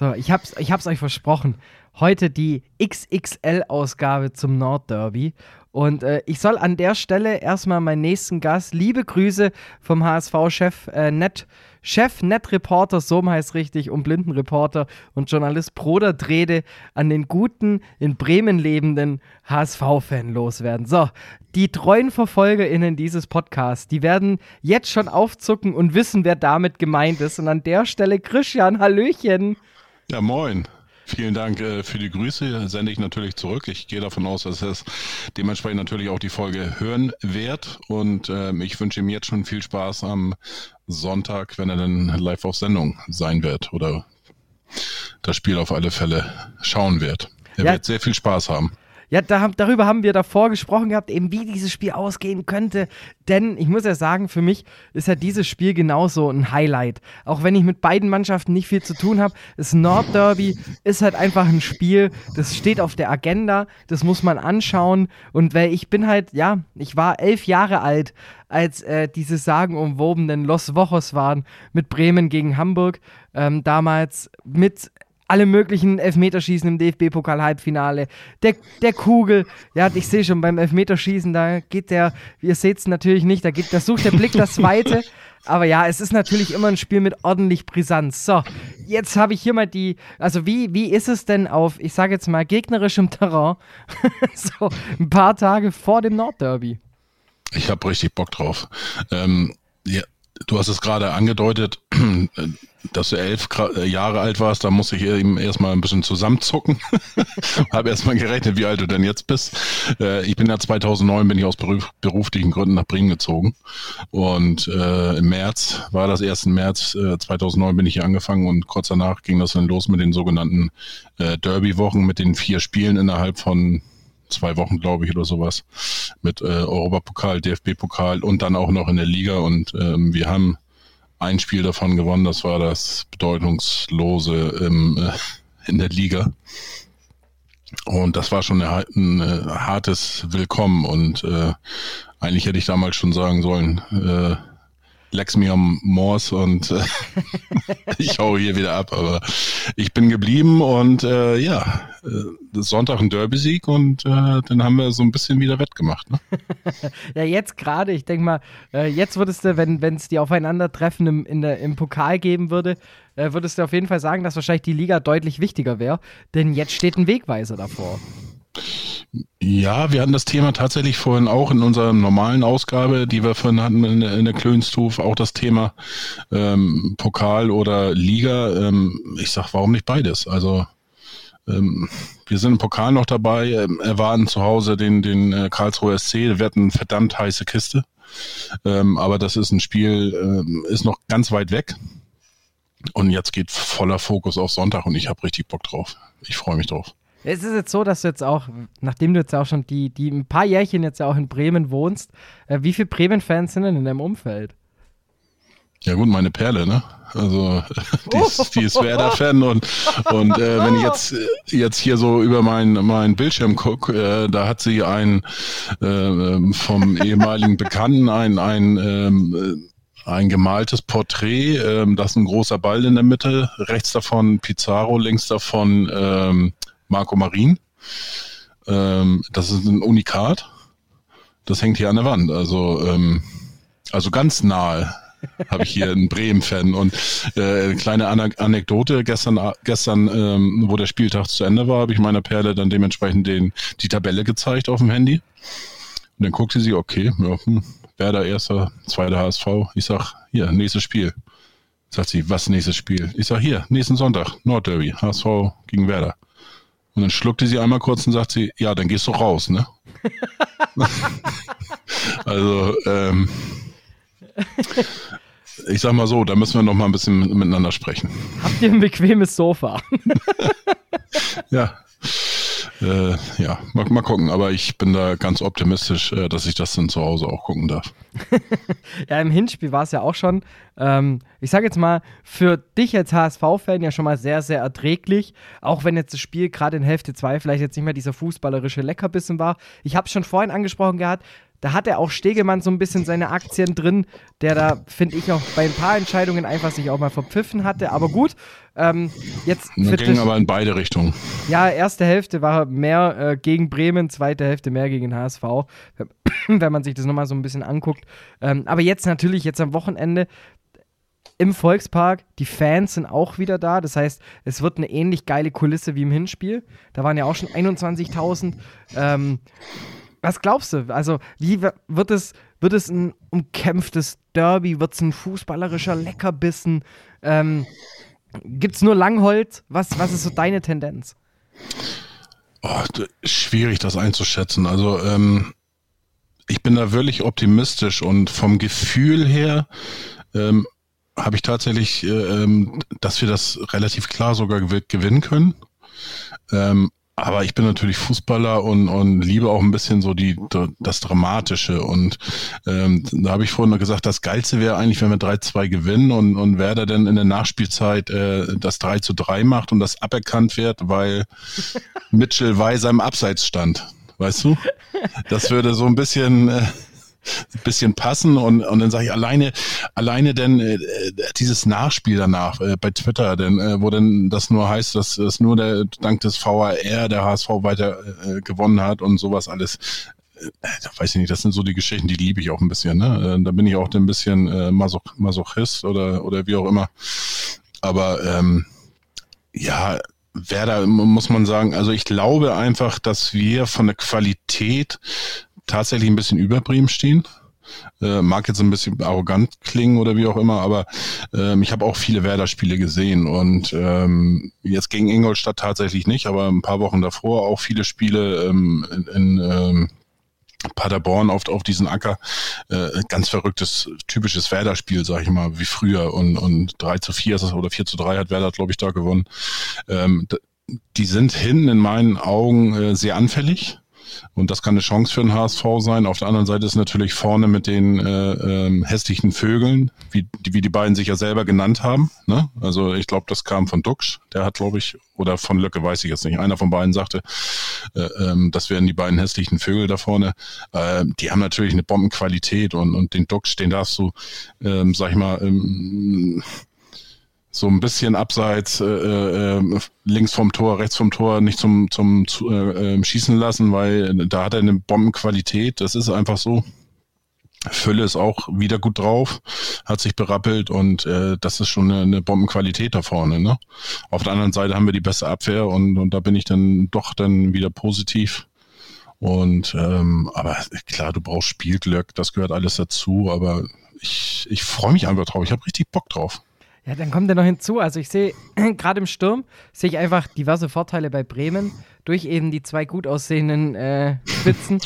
Speaker 1: So, ich hab's, ich hab's euch versprochen. Heute die XXL-Ausgabe zum Nordderby. Und äh, ich soll an der Stelle erstmal meinen nächsten Gast, liebe Grüße vom HSV-Chef, äh, Net, Chef, Net-Reporter, so heißt richtig, und Blindenreporter und Journalist Broder Drede an den guten, in Bremen lebenden HSV-Fan loswerden. So, die treuen VerfolgerInnen dieses Podcasts, die werden jetzt schon aufzucken und wissen, wer damit gemeint ist. Und an der Stelle, Christian, Hallöchen.
Speaker 6: Ja, moin. Vielen Dank äh, für die Grüße. Sende ich natürlich zurück. Ich gehe davon aus, dass es dementsprechend natürlich auch die Folge hören wird. Und ähm, ich wünsche ihm jetzt schon viel Spaß am Sonntag, wenn er dann live auf Sendung sein wird oder das Spiel auf alle Fälle schauen wird. Er
Speaker 1: Ja.
Speaker 6: wird sehr viel Spaß haben.
Speaker 1: Ja, da, darüber haben wir davor gesprochen gehabt, eben wie dieses Spiel ausgehen könnte. Denn ich muss ja sagen, für mich ist ja dieses Spiel genauso ein Highlight. Auch wenn ich mit beiden Mannschaften nicht viel zu tun habe. Das Nordderby ist halt einfach ein Spiel, das steht auf der Agenda, das muss man anschauen. Und weil ich bin halt, ja, ich war elf Jahre alt, als äh, diese sagenumwobenen Los Wochos waren mit Bremen gegen Hamburg. Ähm, damals mit alle möglichen Elfmeterschießen im DFB-Pokal-Halbfinale. Der, der Kugel, ja, ich sehe schon beim Elfmeterschießen, da geht der, ihr seht es natürlich nicht, da, geht, da sucht der Blick das Weite. Aber ja, es ist natürlich immer ein Spiel mit ordentlich Brisanz. So, jetzt habe ich hier mal die, also wie, wie ist es denn auf, ich sage jetzt mal, gegnerischem Terrain, so ein paar Tage vor dem Nordderby?
Speaker 6: Ich habe richtig Bock drauf. Ähm, ja, du hast es gerade angedeutet, dass du elf äh, Jahre alt warst. Da muss ich eben erstmal ein bisschen zusammenzucken. habe erstmal gerechnet, wie alt du denn jetzt bist. Äh, ich bin ja 2009 bin ich aus beruf, beruflichen Gründen nach Bremen gezogen und äh, im März war das 1. März äh, 2009 bin ich hier angefangen und kurz danach ging das dann los mit den sogenannten äh, Derby-Wochen mit den vier Spielen innerhalb von zwei Wochen, glaube ich, oder sowas, mit äh, Europapokal, DFB-Pokal und dann auch noch in der Liga. Und ähm, wir haben ein Spiel davon gewonnen, das war das bedeutungslose im, äh, in der Liga. Und das war schon ein, ein äh, hartes Willkommen. Und äh, eigentlich hätte ich damals schon sagen sollen, äh, lex me am Moors und äh, ich hau hier wieder ab. Aber ich bin geblieben und äh, ja, äh, Sonntag ein Derby-Sieg und äh, den haben wir so ein bisschen wieder wettgemacht. Ne?
Speaker 1: ja, jetzt gerade, ich denke mal, äh, jetzt würdest du, wenn es die Aufeinandertreffen im, in der, im Pokal geben würde, äh, würdest du auf jeden Fall sagen, dass wahrscheinlich die Liga deutlich wichtiger wäre, denn jetzt steht ein Wegweiser davor.
Speaker 6: Ja, wir hatten das Thema tatsächlich vorhin auch in unserer normalen Ausgabe, die wir vorhin hatten in der, in der Klönstuf, auch das Thema ähm, Pokal oder Liga. Ähm, ich sag, warum nicht beides? Also ähm, wir sind im Pokal noch dabei, ähm, erwarten zu Hause den, den äh, Karlsruher SC, wird eine verdammt heiße Kiste. Ähm, aber das ist ein Spiel, ähm, ist noch ganz weit weg. Und jetzt geht voller Fokus auf Sonntag und ich habe richtig Bock drauf. Ich freue mich drauf.
Speaker 1: Es ist jetzt so, dass du jetzt auch, nachdem du jetzt auch schon die, die ein paar Jährchen jetzt ja auch in Bremen wohnst, äh, wie viele Bremen-Fans sind denn in deinem Umfeld?
Speaker 6: Ja gut, meine Perle, ne? Also die ist, die ist Werder-Fan und, und äh, wenn ich jetzt, jetzt hier so über meinen mein Bildschirm gucke, äh, da hat sie ein äh, vom ehemaligen Bekannten ein, ein ähm, ein gemaltes Porträt, ähm, das ist ein großer Ball in der Mitte, rechts davon Pizarro, links davon ähm, Marco Marin. Ähm, das ist ein Unikat. Das hängt hier an der Wand. Also, ähm, also ganz nahe habe ich hier einen Bremen-Fan. Und äh, eine kleine Anekdote, gestern, gestern ähm, wo der Spieltag zu Ende war, habe ich meiner Perle dann dementsprechend den, die Tabelle gezeigt auf dem Handy. Und dann guckte sie, okay, ja, hm, Werder erster, zweiter HSV. Ich sag, hier, nächstes Spiel. Sagt sie, was nächstes Spiel? Ich sag, hier, nächsten Sonntag, Nordderby, HSV gegen Werder. Und dann schluckte sie einmal kurz und sagt sie, ja, dann gehst du raus, ne? also, ähm, ich sag mal so, da müssen wir noch mal ein bisschen miteinander sprechen.
Speaker 1: Habt ihr ein bequemes Sofa?
Speaker 6: ja, äh, ja, mal, mal gucken. Aber ich bin da ganz optimistisch, äh, dass ich das dann zu Hause auch gucken darf.
Speaker 1: ja, im Hinspiel war es ja auch schon, ähm, ich sage jetzt mal, für dich als HSV-Fan ja schon mal sehr, sehr erträglich. Auch wenn jetzt das Spiel gerade in Hälfte 2 vielleicht jetzt nicht mehr dieser fußballerische Leckerbissen war. Ich habe es schon vorhin angesprochen gehabt, da hat er auch Stegemann so ein bisschen seine Aktien drin, der da, finde ich, auch bei ein paar Entscheidungen einfach sich auch mal verpfiffen hatte. Aber gut, ähm, jetzt.
Speaker 6: Das ging aber in beide Richtungen.
Speaker 1: Ja, erste Hälfte war mehr äh, gegen Bremen, zweite Hälfte mehr gegen HSV, wenn man sich das nochmal so ein bisschen anguckt. Ähm, aber jetzt natürlich, jetzt am Wochenende, im Volkspark. Die Fans sind auch wieder da. Das heißt, es wird eine ähnlich geile Kulisse wie im Hinspiel. Da waren ja auch schon 21.000. Ähm, was glaubst du? Also, wie wird es, wird es ein umkämpftes Derby? Wird es ein fußballerischer Leckerbissen? Ähm, Gibt es nur Langholz? Was, was ist so deine Tendenz?
Speaker 6: Oh, schwierig, das einzuschätzen. Also, ähm, ich bin da wirklich optimistisch und vom Gefühl her ähm, habe ich tatsächlich, äh, ähm, dass wir das relativ klar sogar gewinnen können. Ähm, aber ich bin natürlich Fußballer und, und liebe auch ein bisschen so die das Dramatische. Und ähm, da habe ich vorhin noch gesagt, das Geilste wäre eigentlich, wenn wir 3-2 gewinnen und, und Werder dann in der Nachspielzeit äh, das 3 zu 3 macht und das aberkannt wird, weil Mitchell Weiser im Abseits stand. Weißt du? Das würde so ein bisschen. Äh, bisschen passen und, und dann sage ich alleine, alleine denn äh, dieses Nachspiel danach äh, bei Twitter, denn äh, wo denn das nur heißt, dass es nur der dank des VAR der HSV weiter äh, gewonnen hat und sowas alles. Äh, weiß ich nicht, das sind so die Geschichten, die liebe ich auch ein bisschen. Ne? Äh, da bin ich auch ein bisschen äh, Masoch Masochist oder, oder wie auch immer. Aber ähm, ja, Werder muss man sagen, also ich glaube einfach, dass wir von der Qualität tatsächlich ein bisschen über Bremen stehen. Äh, mag jetzt ein bisschen arrogant klingen oder wie auch immer, aber ähm, ich habe auch viele Werder-Spiele gesehen und ähm, jetzt gegen Ingolstadt tatsächlich nicht, aber ein paar Wochen davor auch viele Spiele ähm, in, in ähm, Paderborn auf, auf diesen Acker. Äh, ganz verrücktes, typisches Werder-Spiel, sag ich mal, wie früher. Und, und 3 zu 4 ist es, oder 4 zu 3 hat Werder, glaube ich, da gewonnen. Ähm, die sind hinten in meinen Augen äh, sehr anfällig. Und das kann eine Chance für den HSV sein. Auf der anderen Seite ist natürlich vorne mit den äh, ähm, hässlichen Vögeln, wie, wie die beiden sich ja selber genannt haben. Ne? Also ich glaube, das kam von Duxch. Der hat, glaube ich, oder von Löcke, weiß ich jetzt nicht. Einer von beiden sagte, äh, ähm, das wären die beiden hässlichen Vögel da vorne. Äh, die haben natürlich eine Bombenqualität und, und den Duxch, den darfst du, ähm, sag ich mal, ähm, so ein bisschen abseits äh, äh, links vom Tor, rechts vom Tor nicht zum, zum zu, äh, ähm, Schießen lassen, weil da hat er eine Bombenqualität. Das ist einfach so. Fülle ist auch wieder gut drauf, hat sich berappelt und äh, das ist schon eine, eine Bombenqualität da vorne. Ne? Auf der anderen Seite haben wir die beste Abwehr und, und da bin ich dann doch dann wieder positiv. Und ähm, aber klar, du brauchst Spielglück, das gehört alles dazu, aber ich, ich freue mich einfach drauf. Ich habe richtig Bock drauf.
Speaker 1: Ja, dann kommt ja noch hinzu. Also ich sehe gerade im Sturm sehe ich einfach diverse Vorteile bei Bremen durch eben die zwei gut aussehenden äh, Spitzen.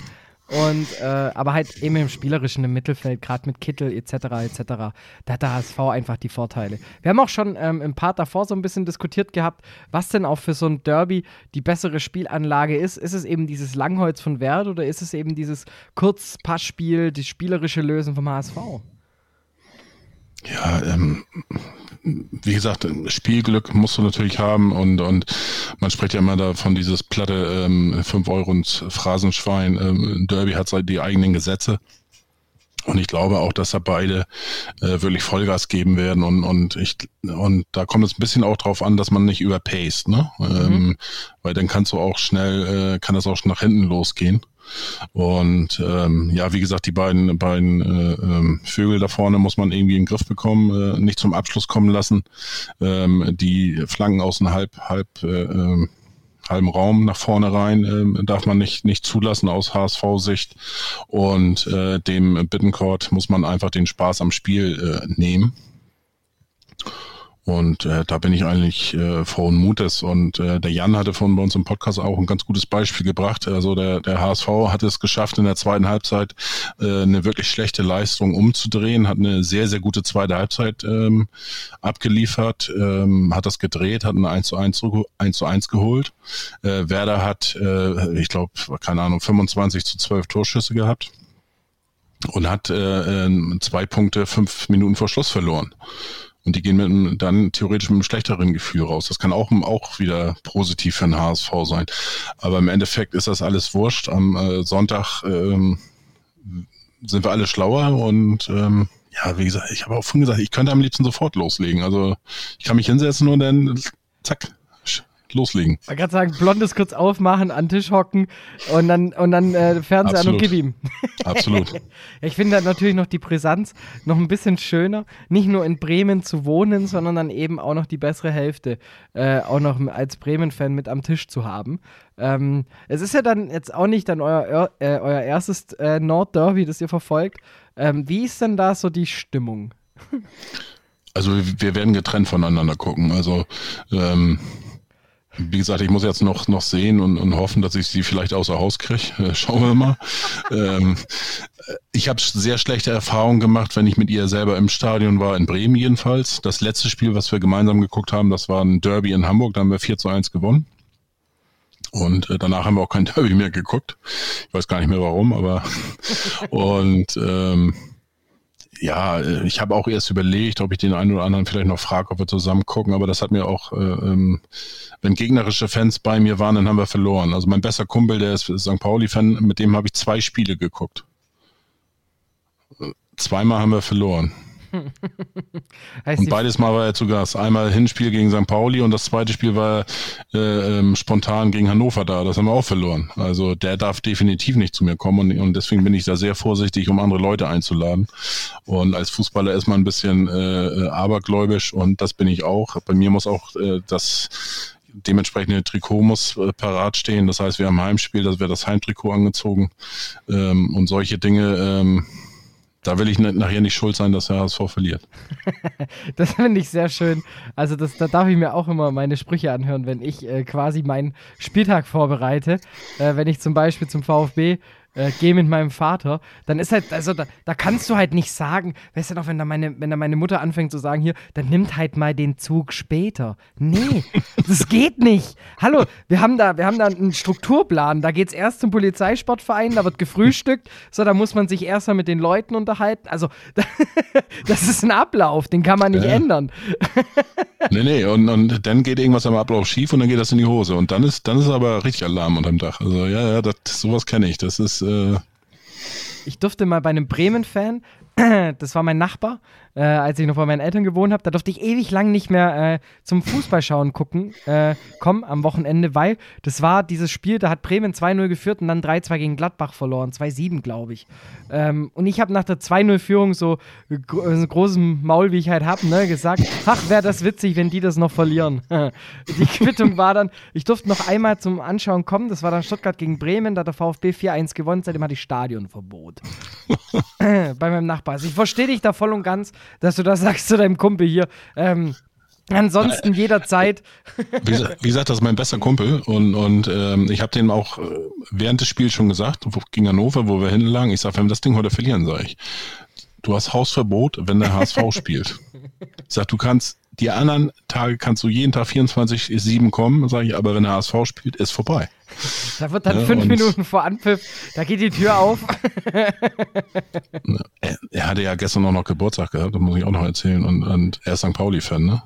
Speaker 1: Und äh, aber halt eben im spielerischen im Mittelfeld, gerade mit Kittel etc. etc. Da hat der HSV einfach die Vorteile. Wir haben auch schon ähm, im Part davor so ein bisschen diskutiert gehabt, was denn auch für so ein Derby die bessere Spielanlage ist. Ist es eben dieses Langholz von Wert oder ist es eben dieses Kurzpassspiel, die spielerische Lösung vom HSV?
Speaker 6: Ja, ähm, wie gesagt, Spielglück musst du natürlich haben und, und man spricht ja immer davon, dieses platte ähm, 5 Euro und Phrasenschwein. Ähm, Derby hat halt die eigenen Gesetze. Und ich glaube auch, dass da beide äh, wirklich Vollgas geben werden und und ich und da kommt es ein bisschen auch drauf an, dass man nicht überpaced, ne? Mhm. Ähm, weil dann kannst du auch schnell, äh, kann das auch schon nach hinten losgehen. Und ähm, ja, wie gesagt, die beiden, beiden äh, ähm, Vögel da vorne muss man irgendwie in den Griff bekommen, äh, nicht zum Abschluss kommen lassen. Ähm, die Flanken aus einem halb, halb äh, äh, halben Raum nach vorne rein äh, darf man nicht, nicht zulassen aus HSV-Sicht. Und äh, dem Bittencourt muss man einfach den Spaß am Spiel äh, nehmen. Und äh, da bin ich eigentlich äh, frohen Mutes. Und äh, der Jan hatte von bei uns im Podcast auch ein ganz gutes Beispiel gebracht. Also der, der HSV hat es geschafft, in der zweiten Halbzeit äh, eine wirklich schlechte Leistung umzudrehen, hat eine sehr, sehr gute zweite Halbzeit ähm, abgeliefert, ähm, hat das gedreht, hat ein 1 zu 1, 1 zu 1 geholt. Äh, Werder hat, äh, ich glaube, keine Ahnung, 25 zu 12 Torschüsse gehabt und hat äh, äh, zwei Punkte fünf Minuten vor Schluss verloren. Und die gehen mit einem, dann theoretisch mit einem schlechteren Gefühl raus. Das kann auch, auch wieder positiv für den HSV sein. Aber im Endeffekt ist das alles wurscht. Am äh, Sonntag ähm, sind wir alle schlauer und ähm, ja, wie gesagt, ich habe auch vorhin gesagt, ich könnte am liebsten sofort loslegen. Also ich kann mich hinsetzen und dann zack, loslegen.
Speaker 1: Man kann sagen, Blondes kurz aufmachen, an den Tisch hocken und dann, und dann äh, Fernseher an und gib ihm.
Speaker 6: Absolut.
Speaker 1: ich finde dann natürlich noch die Brisanz noch ein bisschen schöner, nicht nur in Bremen zu wohnen, sondern dann eben auch noch die bessere Hälfte äh, auch noch als Bremen-Fan mit am Tisch zu haben. Ähm, es ist ja dann jetzt auch nicht dann euer, äh, euer erstes äh, Nord-Derby, das ihr verfolgt. Ähm, wie ist denn da so die Stimmung?
Speaker 6: Also wir werden getrennt voneinander gucken. Also ähm, wie gesagt, ich muss jetzt noch, noch sehen und, und hoffen, dass ich sie vielleicht außer Haus kriege. Äh, schauen wir mal. ähm, ich habe sehr schlechte Erfahrungen gemacht, wenn ich mit ihr selber im Stadion war, in Bremen jedenfalls. Das letzte Spiel, was wir gemeinsam geguckt haben, das war ein Derby in Hamburg, da haben wir 4 zu 1 gewonnen. Und äh, danach haben wir auch kein Derby mehr geguckt. Ich weiß gar nicht mehr warum, aber und ähm, ja, äh, ich habe auch erst überlegt, ob ich den einen oder anderen vielleicht noch frage, ob wir zusammen gucken, aber das hat mir auch, äh, ähm, wenn gegnerische Fans bei mir waren, dann haben wir verloren. Also mein bester Kumpel, der ist St. Pauli-Fan, mit dem habe ich zwei Spiele geguckt. Zweimal haben wir verloren. und beides Mal war er zu Gast. Einmal Hinspiel gegen St. Pauli und das zweite Spiel war äh, ähm, spontan gegen Hannover da. Das haben wir auch verloren. Also der darf definitiv nicht zu mir kommen und, und deswegen bin ich da sehr vorsichtig, um andere Leute einzuladen. Und als Fußballer ist man ein bisschen äh, äh abergläubisch und das bin ich auch. Bei mir muss auch äh, das dementsprechende Trikot muss äh, parat stehen. Das heißt, wir haben Heimspiel, dass wir das Heimtrikot angezogen ähm, und solche Dinge. Ähm, da will ich nachher nicht schuld sein, dass der HSV verliert.
Speaker 1: das finde ich sehr schön. Also das, da darf ich mir auch immer meine Sprüche anhören, wenn ich äh, quasi meinen Spieltag vorbereite. Äh, wenn ich zum Beispiel zum VfB äh, gehe mit meinem Vater, dann ist halt, also da, da, kannst du halt nicht sagen, weißt du noch, wenn da, meine, wenn da meine Mutter anfängt zu sagen, hier, dann nimmt halt mal den Zug später. Nee, das geht nicht. Hallo, wir haben da, wir haben da einen Strukturplan. Da geht es erst zum Polizeisportverein, da wird gefrühstückt, so, da muss man sich erst mal mit den Leuten unterhalten. Also, das ist ein Ablauf, den kann man nicht ja. ändern.
Speaker 6: nee, nee, und, und dann geht irgendwas am Ablauf schief und dann geht das in die Hose. Und dann ist, dann ist aber richtig Alarm unterm Dach. Also, ja, ja, das, sowas kenne ich. Das ist, äh
Speaker 1: ich durfte mal bei einem Bremen-Fan, das war mein Nachbar, äh, als ich noch bei meinen Eltern gewohnt habe. Da durfte ich ewig lang nicht mehr äh, zum Fußballschauen gucken, äh, kommen am Wochenende, weil das war dieses Spiel, da hat Bremen 2-0 geführt und dann 3-2 gegen Gladbach verloren, 2-7, glaube ich. Ähm, und ich habe nach der 2-0-Führung so, gro großem Maul, wie ich halt habe, ne, gesagt, ach, wäre das witzig, wenn die das noch verlieren. die Quittung war dann, ich durfte noch einmal zum Anschauen kommen, das war dann Stuttgart gegen Bremen, da hat der VfB 4-1 gewonnen, seitdem hatte ich Stadionverbot. bei meinem Nachbar. Also ich verstehe dich da voll und ganz dass du das sagst zu deinem Kumpel hier. Ähm, Ansonsten jederzeit.
Speaker 6: Wie, wie, gesagt, das ist mein bester Kumpel und, und ähm, ich habe dem auch äh, während des Spiels schon gesagt, gegen Hannover, wo wir hinlagen, ich sage, wenn wir das Ding heute verlieren, sage ich, du hast Hausverbot, wenn der HSV spielt. Ich sage, du kannst, die anderen Tage kannst du jeden Tag 24-7 kommen, sage ich, aber wenn der HSV spielt, ist vorbei.
Speaker 1: Da wird dann ja, fünf Minuten vor Anpfiff, da geht die Tür auf.
Speaker 6: er, er, hatte ja gestern auch noch Geburtstag gehabt, das muss ich auch noch erzählen. Und, und er ist St. Pauli-Fan, ne?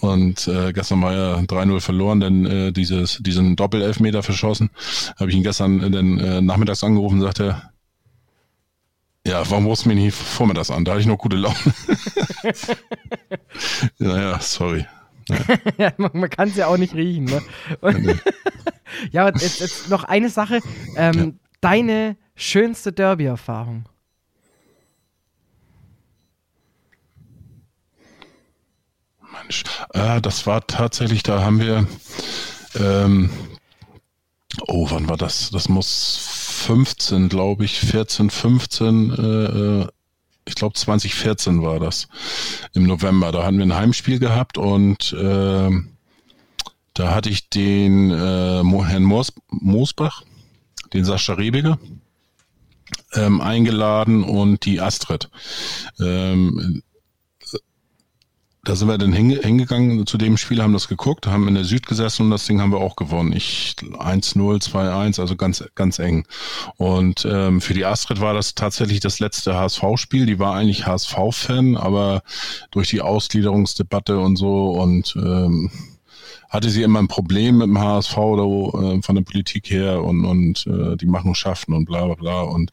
Speaker 6: Und äh, gestern war er 3-0 verloren, denn äh, dieses, diesen Doppelelfmeter verschossen. Habe ich ihn gestern äh, dann, äh, nachmittags angerufen und sagte, ja, warum rufst du mich nicht vormittags an? Da hatte ich noch gute Laune. naja, sorry.
Speaker 1: ja, man, man kann es ja auch nicht riechen. Ne? Und, ja, jetzt, jetzt, noch eine Sache. Ähm, ja. Deine schönste Derby-Erfahrung?
Speaker 6: Mensch, äh, das war tatsächlich, da haben wir, ähm, oh, wann war das? Das muss 15, glaube ich, 14, 15, äh, äh ich glaube 2014 war das, im November. Da hatten wir ein Heimspiel gehabt und äh, da hatte ich den äh, Herrn Moos, Moosbach, den Sascha Rebiger, ähm, eingeladen und die Astrid. Ähm, da sind wir dann hingegangen zu dem Spiel, haben das geguckt, haben in der Süd gesessen und das Ding haben wir auch gewonnen. Ich 1-0, 2-1, also ganz, ganz eng. Und ähm, für die Astrid war das tatsächlich das letzte HSV-Spiel. Die war eigentlich HSV-Fan, aber durch die Ausgliederungsdebatte und so und ähm, hatte sie immer ein Problem mit dem HSV oder äh, von der Politik her und, und äh, die Machenschaften und bla bla bla. Und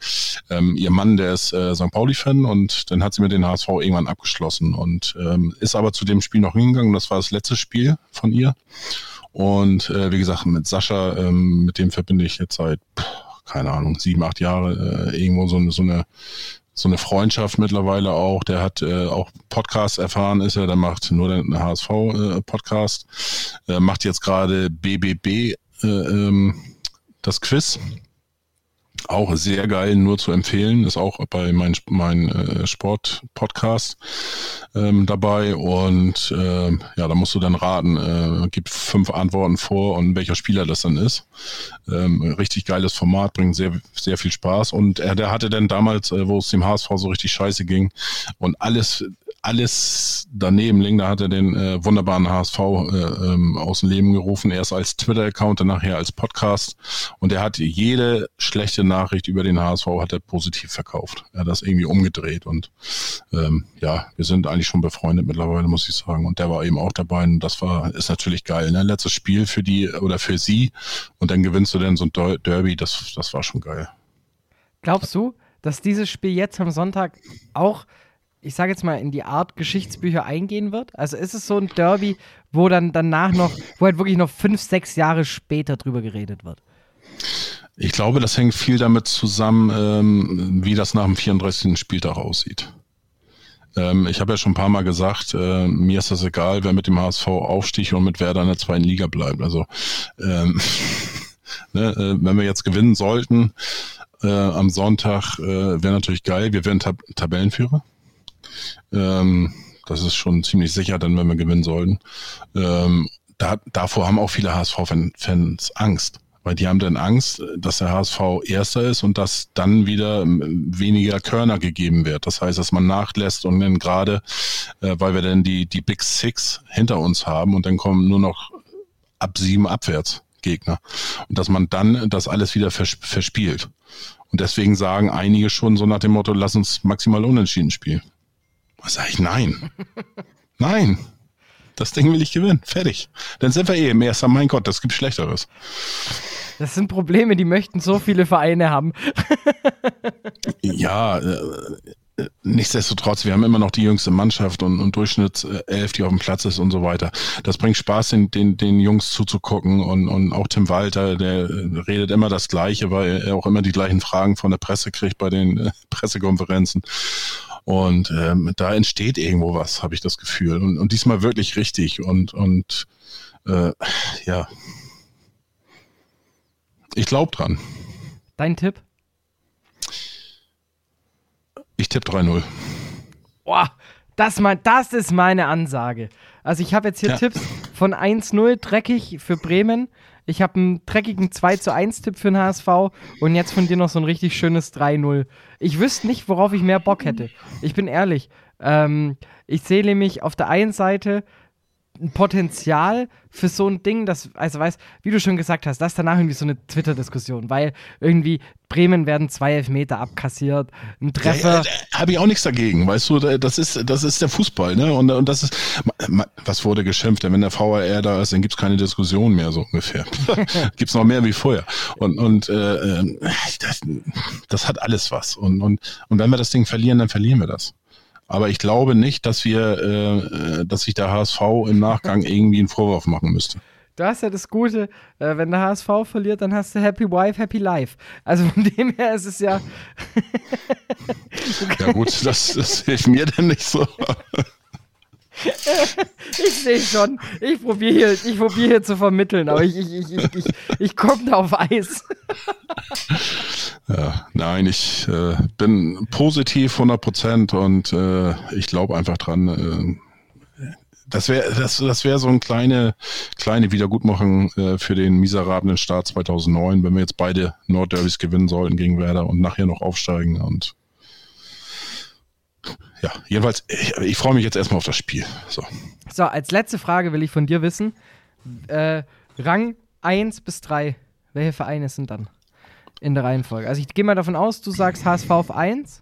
Speaker 6: ähm, ihr Mann, der ist äh, St. Pauli-Fan und dann hat sie mit den HSV irgendwann abgeschlossen und ähm, ist aber zu dem Spiel noch hingegangen. Das war das letzte Spiel von ihr. Und äh, wie gesagt, mit Sascha, ähm, mit dem verbinde ich jetzt seit, keine Ahnung, sieben, acht Jahre äh, irgendwo so, so eine so eine Freundschaft mittlerweile auch. Der hat äh, auch Podcast erfahren, ist er, der macht nur den HSV-Podcast, äh, macht jetzt gerade BBB äh, ähm, das Quiz. Auch sehr geil, nur zu empfehlen. Ist auch bei meinem mein, äh, Sport-Podcast ähm, dabei. Und äh, ja, da musst du dann raten. Äh, gibt fünf Antworten vor und welcher Spieler das dann ist. Ähm, richtig geiles Format, bringt sehr, sehr viel Spaß. Und er, der hatte dann damals, äh, wo es dem HSV so richtig scheiße ging und alles alles daneben liegen. Da hat er den äh, wunderbaren HSV äh, ähm, aus dem Leben gerufen. Erst als Twitter-Account, dann nachher als Podcast. Und er hat jede schlechte Nachricht über den HSV hat er positiv verkauft. Er hat das irgendwie umgedreht. Und ähm, ja, wir sind eigentlich schon befreundet mittlerweile, muss ich sagen. Und der war eben auch dabei. Und das war, ist natürlich geil. Ne? Letztes Spiel für die oder für sie. Und dann gewinnst du dann so ein Derby. Das, das war schon geil.
Speaker 1: Glaubst du, dass dieses Spiel jetzt am Sonntag auch ich sage jetzt mal, in die Art Geschichtsbücher eingehen wird? Also ist es so ein Derby, wo dann danach noch, wo halt wirklich noch fünf, sechs Jahre später drüber geredet wird?
Speaker 6: Ich glaube, das hängt viel damit zusammen, ähm, wie das nach dem 34. Spieltag aussieht. Ähm, ich habe ja schon ein paar Mal gesagt, äh, mir ist das egal, wer mit dem HSV aufsticht und mit wer dann in der zweiten Liga bleibt. Also ähm, ne, äh, wenn wir jetzt gewinnen sollten äh, am Sonntag, äh, wäre natürlich geil. Wir wären Tab Tabellenführer. Ähm, das ist schon ziemlich sicher, dann wenn wir gewinnen sollten. Ähm, da, davor haben auch viele HSV-Fans Angst. Weil die haben dann Angst, dass der HSV Erster ist und dass dann wieder ähm, weniger Körner gegeben wird. Das heißt, dass man nachlässt und dann gerade, äh, weil wir dann die, die Big Six hinter uns haben und dann kommen nur noch ab sieben abwärts Gegner. Und dass man dann das alles wieder vers verspielt. Und deswegen sagen einige schon so nach dem Motto, lass uns maximal unentschieden spielen. Was sage ich? Nein. Nein. Das Ding will ich gewinnen. Fertig. Dann sind wir eh im ersten. Mein Gott, das gibt Schlechteres.
Speaker 1: Das sind Probleme, die möchten so viele Vereine haben.
Speaker 6: ja, äh, nichtsdestotrotz, wir haben immer noch die jüngste Mannschaft und, und Durchschnittself, die auf dem Platz ist und so weiter. Das bringt Spaß, den, den, den Jungs zuzugucken und, und auch Tim Walter, der redet immer das Gleiche, weil er auch immer die gleichen Fragen von der Presse kriegt bei den äh, Pressekonferenzen. Und ähm, da entsteht irgendwo was, habe ich das Gefühl. Und, und diesmal wirklich richtig. Und, und äh, ja, ich glaube dran.
Speaker 1: Dein Tipp?
Speaker 6: Ich tippe 3-0.
Speaker 1: Boah, das, mein, das ist meine Ansage. Also ich habe jetzt hier ja. Tipps von 1-0 dreckig für Bremen. Ich habe einen dreckigen 2 zu 1 Tipp für den HSV und jetzt von dir noch so ein richtig schönes 3-0. Ich wüsste nicht, worauf ich mehr Bock hätte. Ich bin ehrlich. Ähm, ich sehe nämlich auf der einen Seite ein Potenzial für so ein Ding, das, also weißt, wie du schon gesagt hast, das ist danach irgendwie so eine Twitter-Diskussion, weil irgendwie Bremen werden zwei Elfmeter abkassiert, ein Treffer. Ja, ja,
Speaker 6: Habe ich auch nichts dagegen, weißt du, das ist, das ist der Fußball, ne? Und, und das ist, was wurde geschimpft? Wenn der VAR da ist, dann gibt's keine Diskussion mehr, so ungefähr. gibt's noch mehr wie vorher. Und, und äh, äh, das, das hat alles was. Und, und, und wenn wir das Ding verlieren, dann verlieren wir das. Aber ich glaube nicht, dass wir, äh, äh dass sich der HSV im Nachgang irgendwie einen Vorwurf machen müsste.
Speaker 1: Du hast ja das Gute, äh, wenn der HSV verliert, dann hast du Happy Wife, Happy Life. Also von dem her ist es ja.
Speaker 6: ja, gut, das, das hilft mir denn nicht so.
Speaker 1: ich sehe schon. Ich probiere hier, probier hier zu vermitteln, aber ich, ich, ich, ich, ich, komme da auf Eis.
Speaker 6: ja, nein, ich äh, bin positiv 100 Prozent und äh, ich glaube einfach dran. Äh, das wäre das, das wär so eine kleine, kleine Wiedergutmachung äh, für den miserablen Start 2009, wenn wir jetzt beide Nordderbys gewinnen sollten gegen Werder und nachher noch aufsteigen und ja, jedenfalls, ich, ich freue mich jetzt erstmal auf das Spiel. So.
Speaker 1: so, als letzte Frage will ich von dir wissen: äh, Rang 1 bis 3, welche Vereine sind dann in der Reihenfolge? Also, ich gehe mal davon aus, du sagst HSV auf 1.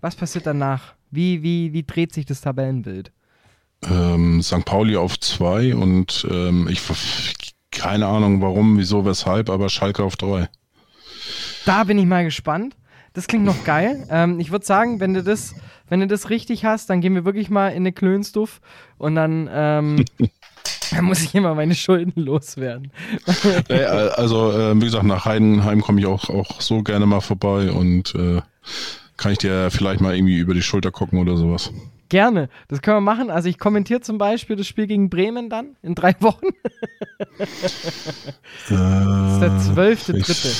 Speaker 1: Was passiert danach? Wie, wie, wie dreht sich das Tabellenbild?
Speaker 6: Ähm, St. Pauli auf 2 und ähm, ich keine Ahnung warum, wieso, weshalb, aber Schalke auf 3.
Speaker 1: Da bin ich mal gespannt. Das klingt noch geil. Ähm, ich würde sagen, wenn du das, wenn du das richtig hast, dann gehen wir wirklich mal in eine Klönstuff und dann, ähm, dann muss ich immer meine Schulden loswerden.
Speaker 6: Hey, also, äh, wie gesagt, nach Heidenheim komme ich auch, auch so gerne mal vorbei und äh, kann ich dir vielleicht mal irgendwie über die Schulter gucken oder sowas.
Speaker 1: Gerne, das können wir machen. Also ich kommentiere zum Beispiel das Spiel gegen Bremen dann in drei Wochen. das ist der zwölfte, dritte.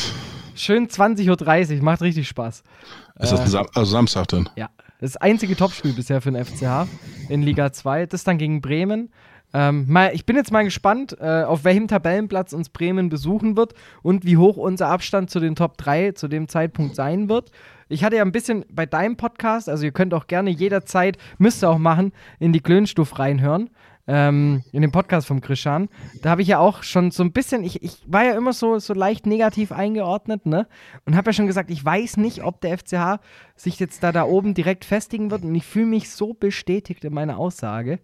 Speaker 1: Schön 20.30 Uhr, macht richtig Spaß.
Speaker 6: Ist das Sam also Samstag dann?
Speaker 1: Ja, das einzige Topspiel bisher für den FCH in Liga 2. Das dann gegen Bremen. Ähm, mal, ich bin jetzt mal gespannt, äh, auf welchem Tabellenplatz uns Bremen besuchen wird und wie hoch unser Abstand zu den Top 3 zu dem Zeitpunkt sein wird. Ich hatte ja ein bisschen bei deinem Podcast, also ihr könnt auch gerne jederzeit, müsst ihr auch machen, in die Klönstuff reinhören ähm, in dem Podcast vom Krishan, da habe ich ja auch schon so ein bisschen, ich, ich war ja immer so, so leicht negativ eingeordnet, ne? Und habe ja schon gesagt, ich weiß nicht, ob der FCH sich jetzt da da oben direkt festigen wird. Und ich fühle mich so bestätigt in meiner Aussage.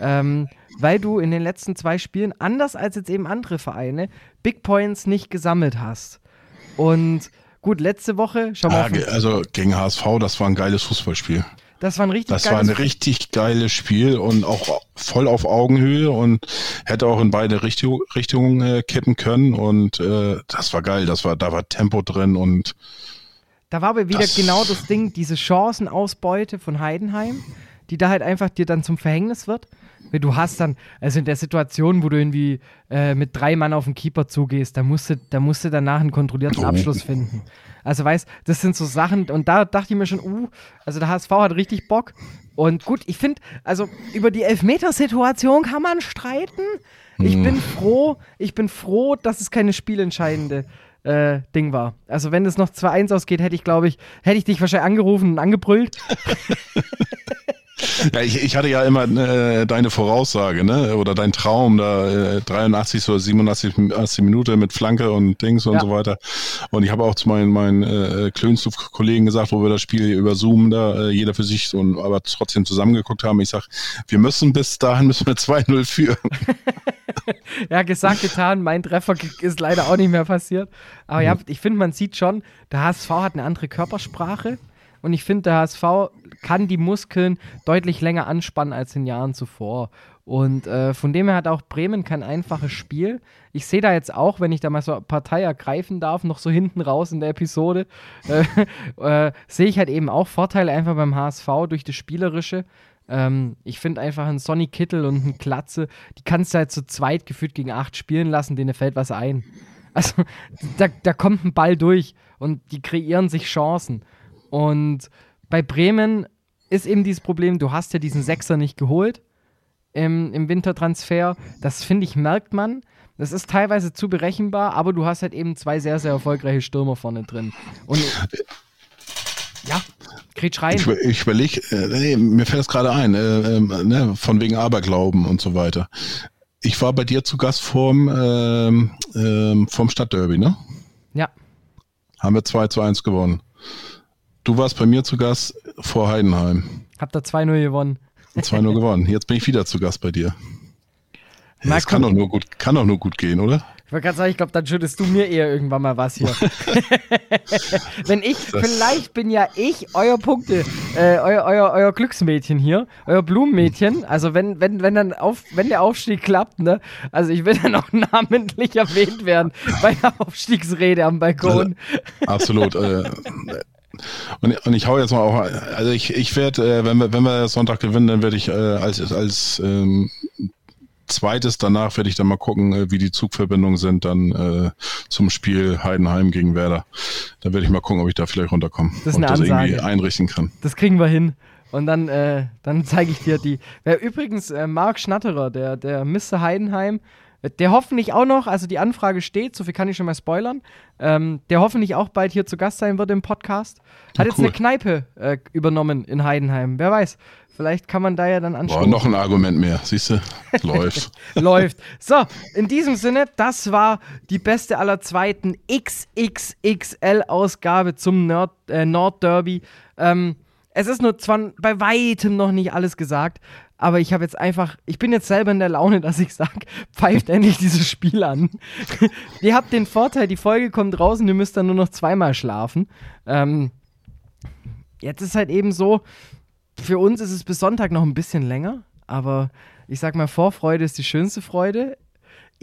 Speaker 1: Ähm, weil du in den letzten zwei Spielen, anders als jetzt eben andere Vereine, Big Points nicht gesammelt hast. Und gut, letzte Woche,
Speaker 6: schau mal. Ah, also gegen HSV, das war ein geiles Fußballspiel.
Speaker 1: Das war ein richtig
Speaker 6: Das war ein richtig geiles Spiel und auch voll auf Augenhöhe und hätte auch in beide Richtung, Richtungen äh, kippen können und äh, das war geil. Das war, da war Tempo drin und
Speaker 1: da war aber wieder das genau das Ding, diese Chancenausbeute von Heidenheim, die da halt einfach dir dann zum Verhängnis wird. Du hast dann, also in der Situation, wo du irgendwie äh, mit drei Mann auf den Keeper zugehst, da musst du, da musst du danach einen kontrollierten oh. Abschluss finden. Also weißt, das sind so Sachen und da dachte ich mir schon, uh, also der HSV hat richtig Bock. Und gut, ich finde, also über die Elfmetersituation kann man streiten. ich
Speaker 6: Hm.
Speaker 1: bin froh, ich bin froh, dass es keine spielentscheidende äh, Ding war. Also wenn es noch 2-1 ausgeht, hätte ich, glaube ich, hätte ich dich wahrscheinlich angerufen und angebrüllt.
Speaker 6: Ja, ich, ich hatte ja immer äh, deine Voraussage, ne? Oder dein Traum, da äh, 83 oder 87 80 Minute mit Flanke und Dings und
Speaker 1: Ja.
Speaker 6: so weiter. Und ich habe auch zu meinen, meinen äh, Klönstuf-Kollegen gesagt, wo wir das Spiel über Zoom da äh, jeder für sich und aber trotzdem zusammengeguckt haben. Ich sag, wir müssen bis dahin müssen wir 2-0 führen.
Speaker 1: Ja, gesagt, getan. Mein Treffer ist leider auch nicht mehr passiert. Aber ja, ich finde, man sieht schon, der HSV hat eine andere Körpersprache. Und ich finde, der HSV kann die Muskeln deutlich länger anspannen als in Jahren zuvor. Und äh, von dem her hat auch Bremen kein einfaches Spiel. Ich sehe da jetzt auch, wenn ich da mal so Partei ergreifen darf, noch so hinten raus in der Episode, äh, äh, sehe ich halt eben auch Vorteile einfach beim HSV durch das Spielerische. Ähm, ich finde einfach einen Sonny Kittel und einen Klatze, die kannst du halt zu zweit gefühlt gegen acht spielen lassen, denen fällt was ein. Also da, da kommt ein Ball durch und die kreieren sich Chancen. Und bei Bremen ist eben dieses Problem, du hast ja diesen Sechser nicht geholt im, im Wintertransfer. Das finde ich, merkt man. Das ist teilweise zu berechenbar, aber du hast halt eben zwei sehr, sehr erfolgreiche Stürmer vorne drin. Und ja, Kretsch rein.
Speaker 6: Ich, ich überlege, äh, nee, mir fällt das gerade ein, äh, ähm, ne, von wegen Aberglauben und so weiter. Ich war bei dir zu Gast vorm, ähm, ähm, vom Stadtderby, ne?
Speaker 1: Ja,
Speaker 6: Haben wir 2 zu 1 gewonnen. Du warst bei mir zu Gast vor Heidenheim.
Speaker 1: habt ihr 2-0 gewonnen.
Speaker 6: 2-0 gewonnen. Jetzt bin ich wieder zu Gast bei dir.
Speaker 1: Na,
Speaker 6: Das kann doch nur gut, kann doch nur gut gehen, oder?
Speaker 1: Ich wollte gerade sagen, ich glaube, dann schüttest du mir eher irgendwann mal was hier. Wenn ich, vielleicht bin ja ich euer Punkte, äh, euer, euer, euer Glücksmädchen hier, euer Blumenmädchen. Also wenn, wenn, wenn dann auf, wenn der Aufstieg klappt, ne? Also ich will dann auch namentlich erwähnt werden bei der Aufstiegsrede am Balkon.
Speaker 6: Absolut. äh, und, und ich hau jetzt mal auch, also ich, ich werde, äh, wenn wir, wenn wir Sonntag gewinnen, dann werde ich äh, als, als ähm, zweites danach werde ich dann mal gucken, äh, wie die Zugverbindungen sind dann äh, zum Spiel Heidenheim gegen Werder. Da werde ich mal gucken, ob ich da vielleicht runterkomme
Speaker 1: Das
Speaker 6: und das irgendwie einrichten kann.
Speaker 1: Das kriegen wir hin. Und dann, äh, dann zeige ich dir die. Wer übrigens äh, Marc Schnatterer, der, der Mr. Heidenheim, der hoffentlich auch noch, also die Anfrage steht, so viel kann ich schon mal spoilern, ähm, der hoffentlich auch bald hier zu Gast sein wird im Podcast, hat jetzt
Speaker 6: cool.
Speaker 1: eine Kneipe äh, übernommen in Heidenheim. Wer weiß, vielleicht kann man da ja dann
Speaker 6: Boah,
Speaker 1: anschauen.
Speaker 6: noch ein Argument mehr, siehst du? Läuft.
Speaker 1: Läuft. So, in diesem Sinne, das war die beste aller zweiten XXXL-Ausgabe zum Nerd, äh, Nordderby. Ähm, es ist nur zwar bei weitem noch nicht alles gesagt, aber ich habe jetzt einfach, ich bin jetzt selber in der Laune, dass ich sage, pfeift endlich dieses Spiel an. ihr habt den Vorteil, die Folge kommt und ihr müsst dann nur noch zweimal schlafen. Ähm, jetzt ist halt eben so, für uns ist es bis Sonntag noch ein bisschen länger, aber ich sag mal, Vorfreude ist die schönste Freude.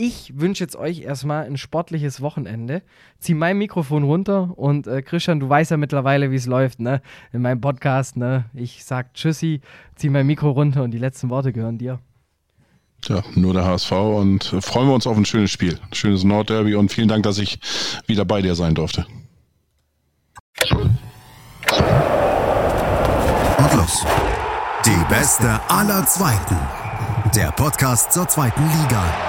Speaker 1: Ich wünsche jetzt euch erstmal ein sportliches Wochenende. Zieh mein Mikrofon runter und äh, Christian, du weißt ja mittlerweile, wie es läuft, ne? In meinem Podcast, ne? Ich sag Tschüssi, zieh mein Mikro runter und die letzten Worte gehören dir.
Speaker 6: Ja, nur der HSV und äh, freuen wir uns auf ein schönes Spiel. Ein schönes Nordderby und vielen Dank, dass ich wieder bei dir sein durfte.
Speaker 7: Und los. Die beste aller Zweiten. Der Podcast zur zweiten Liga.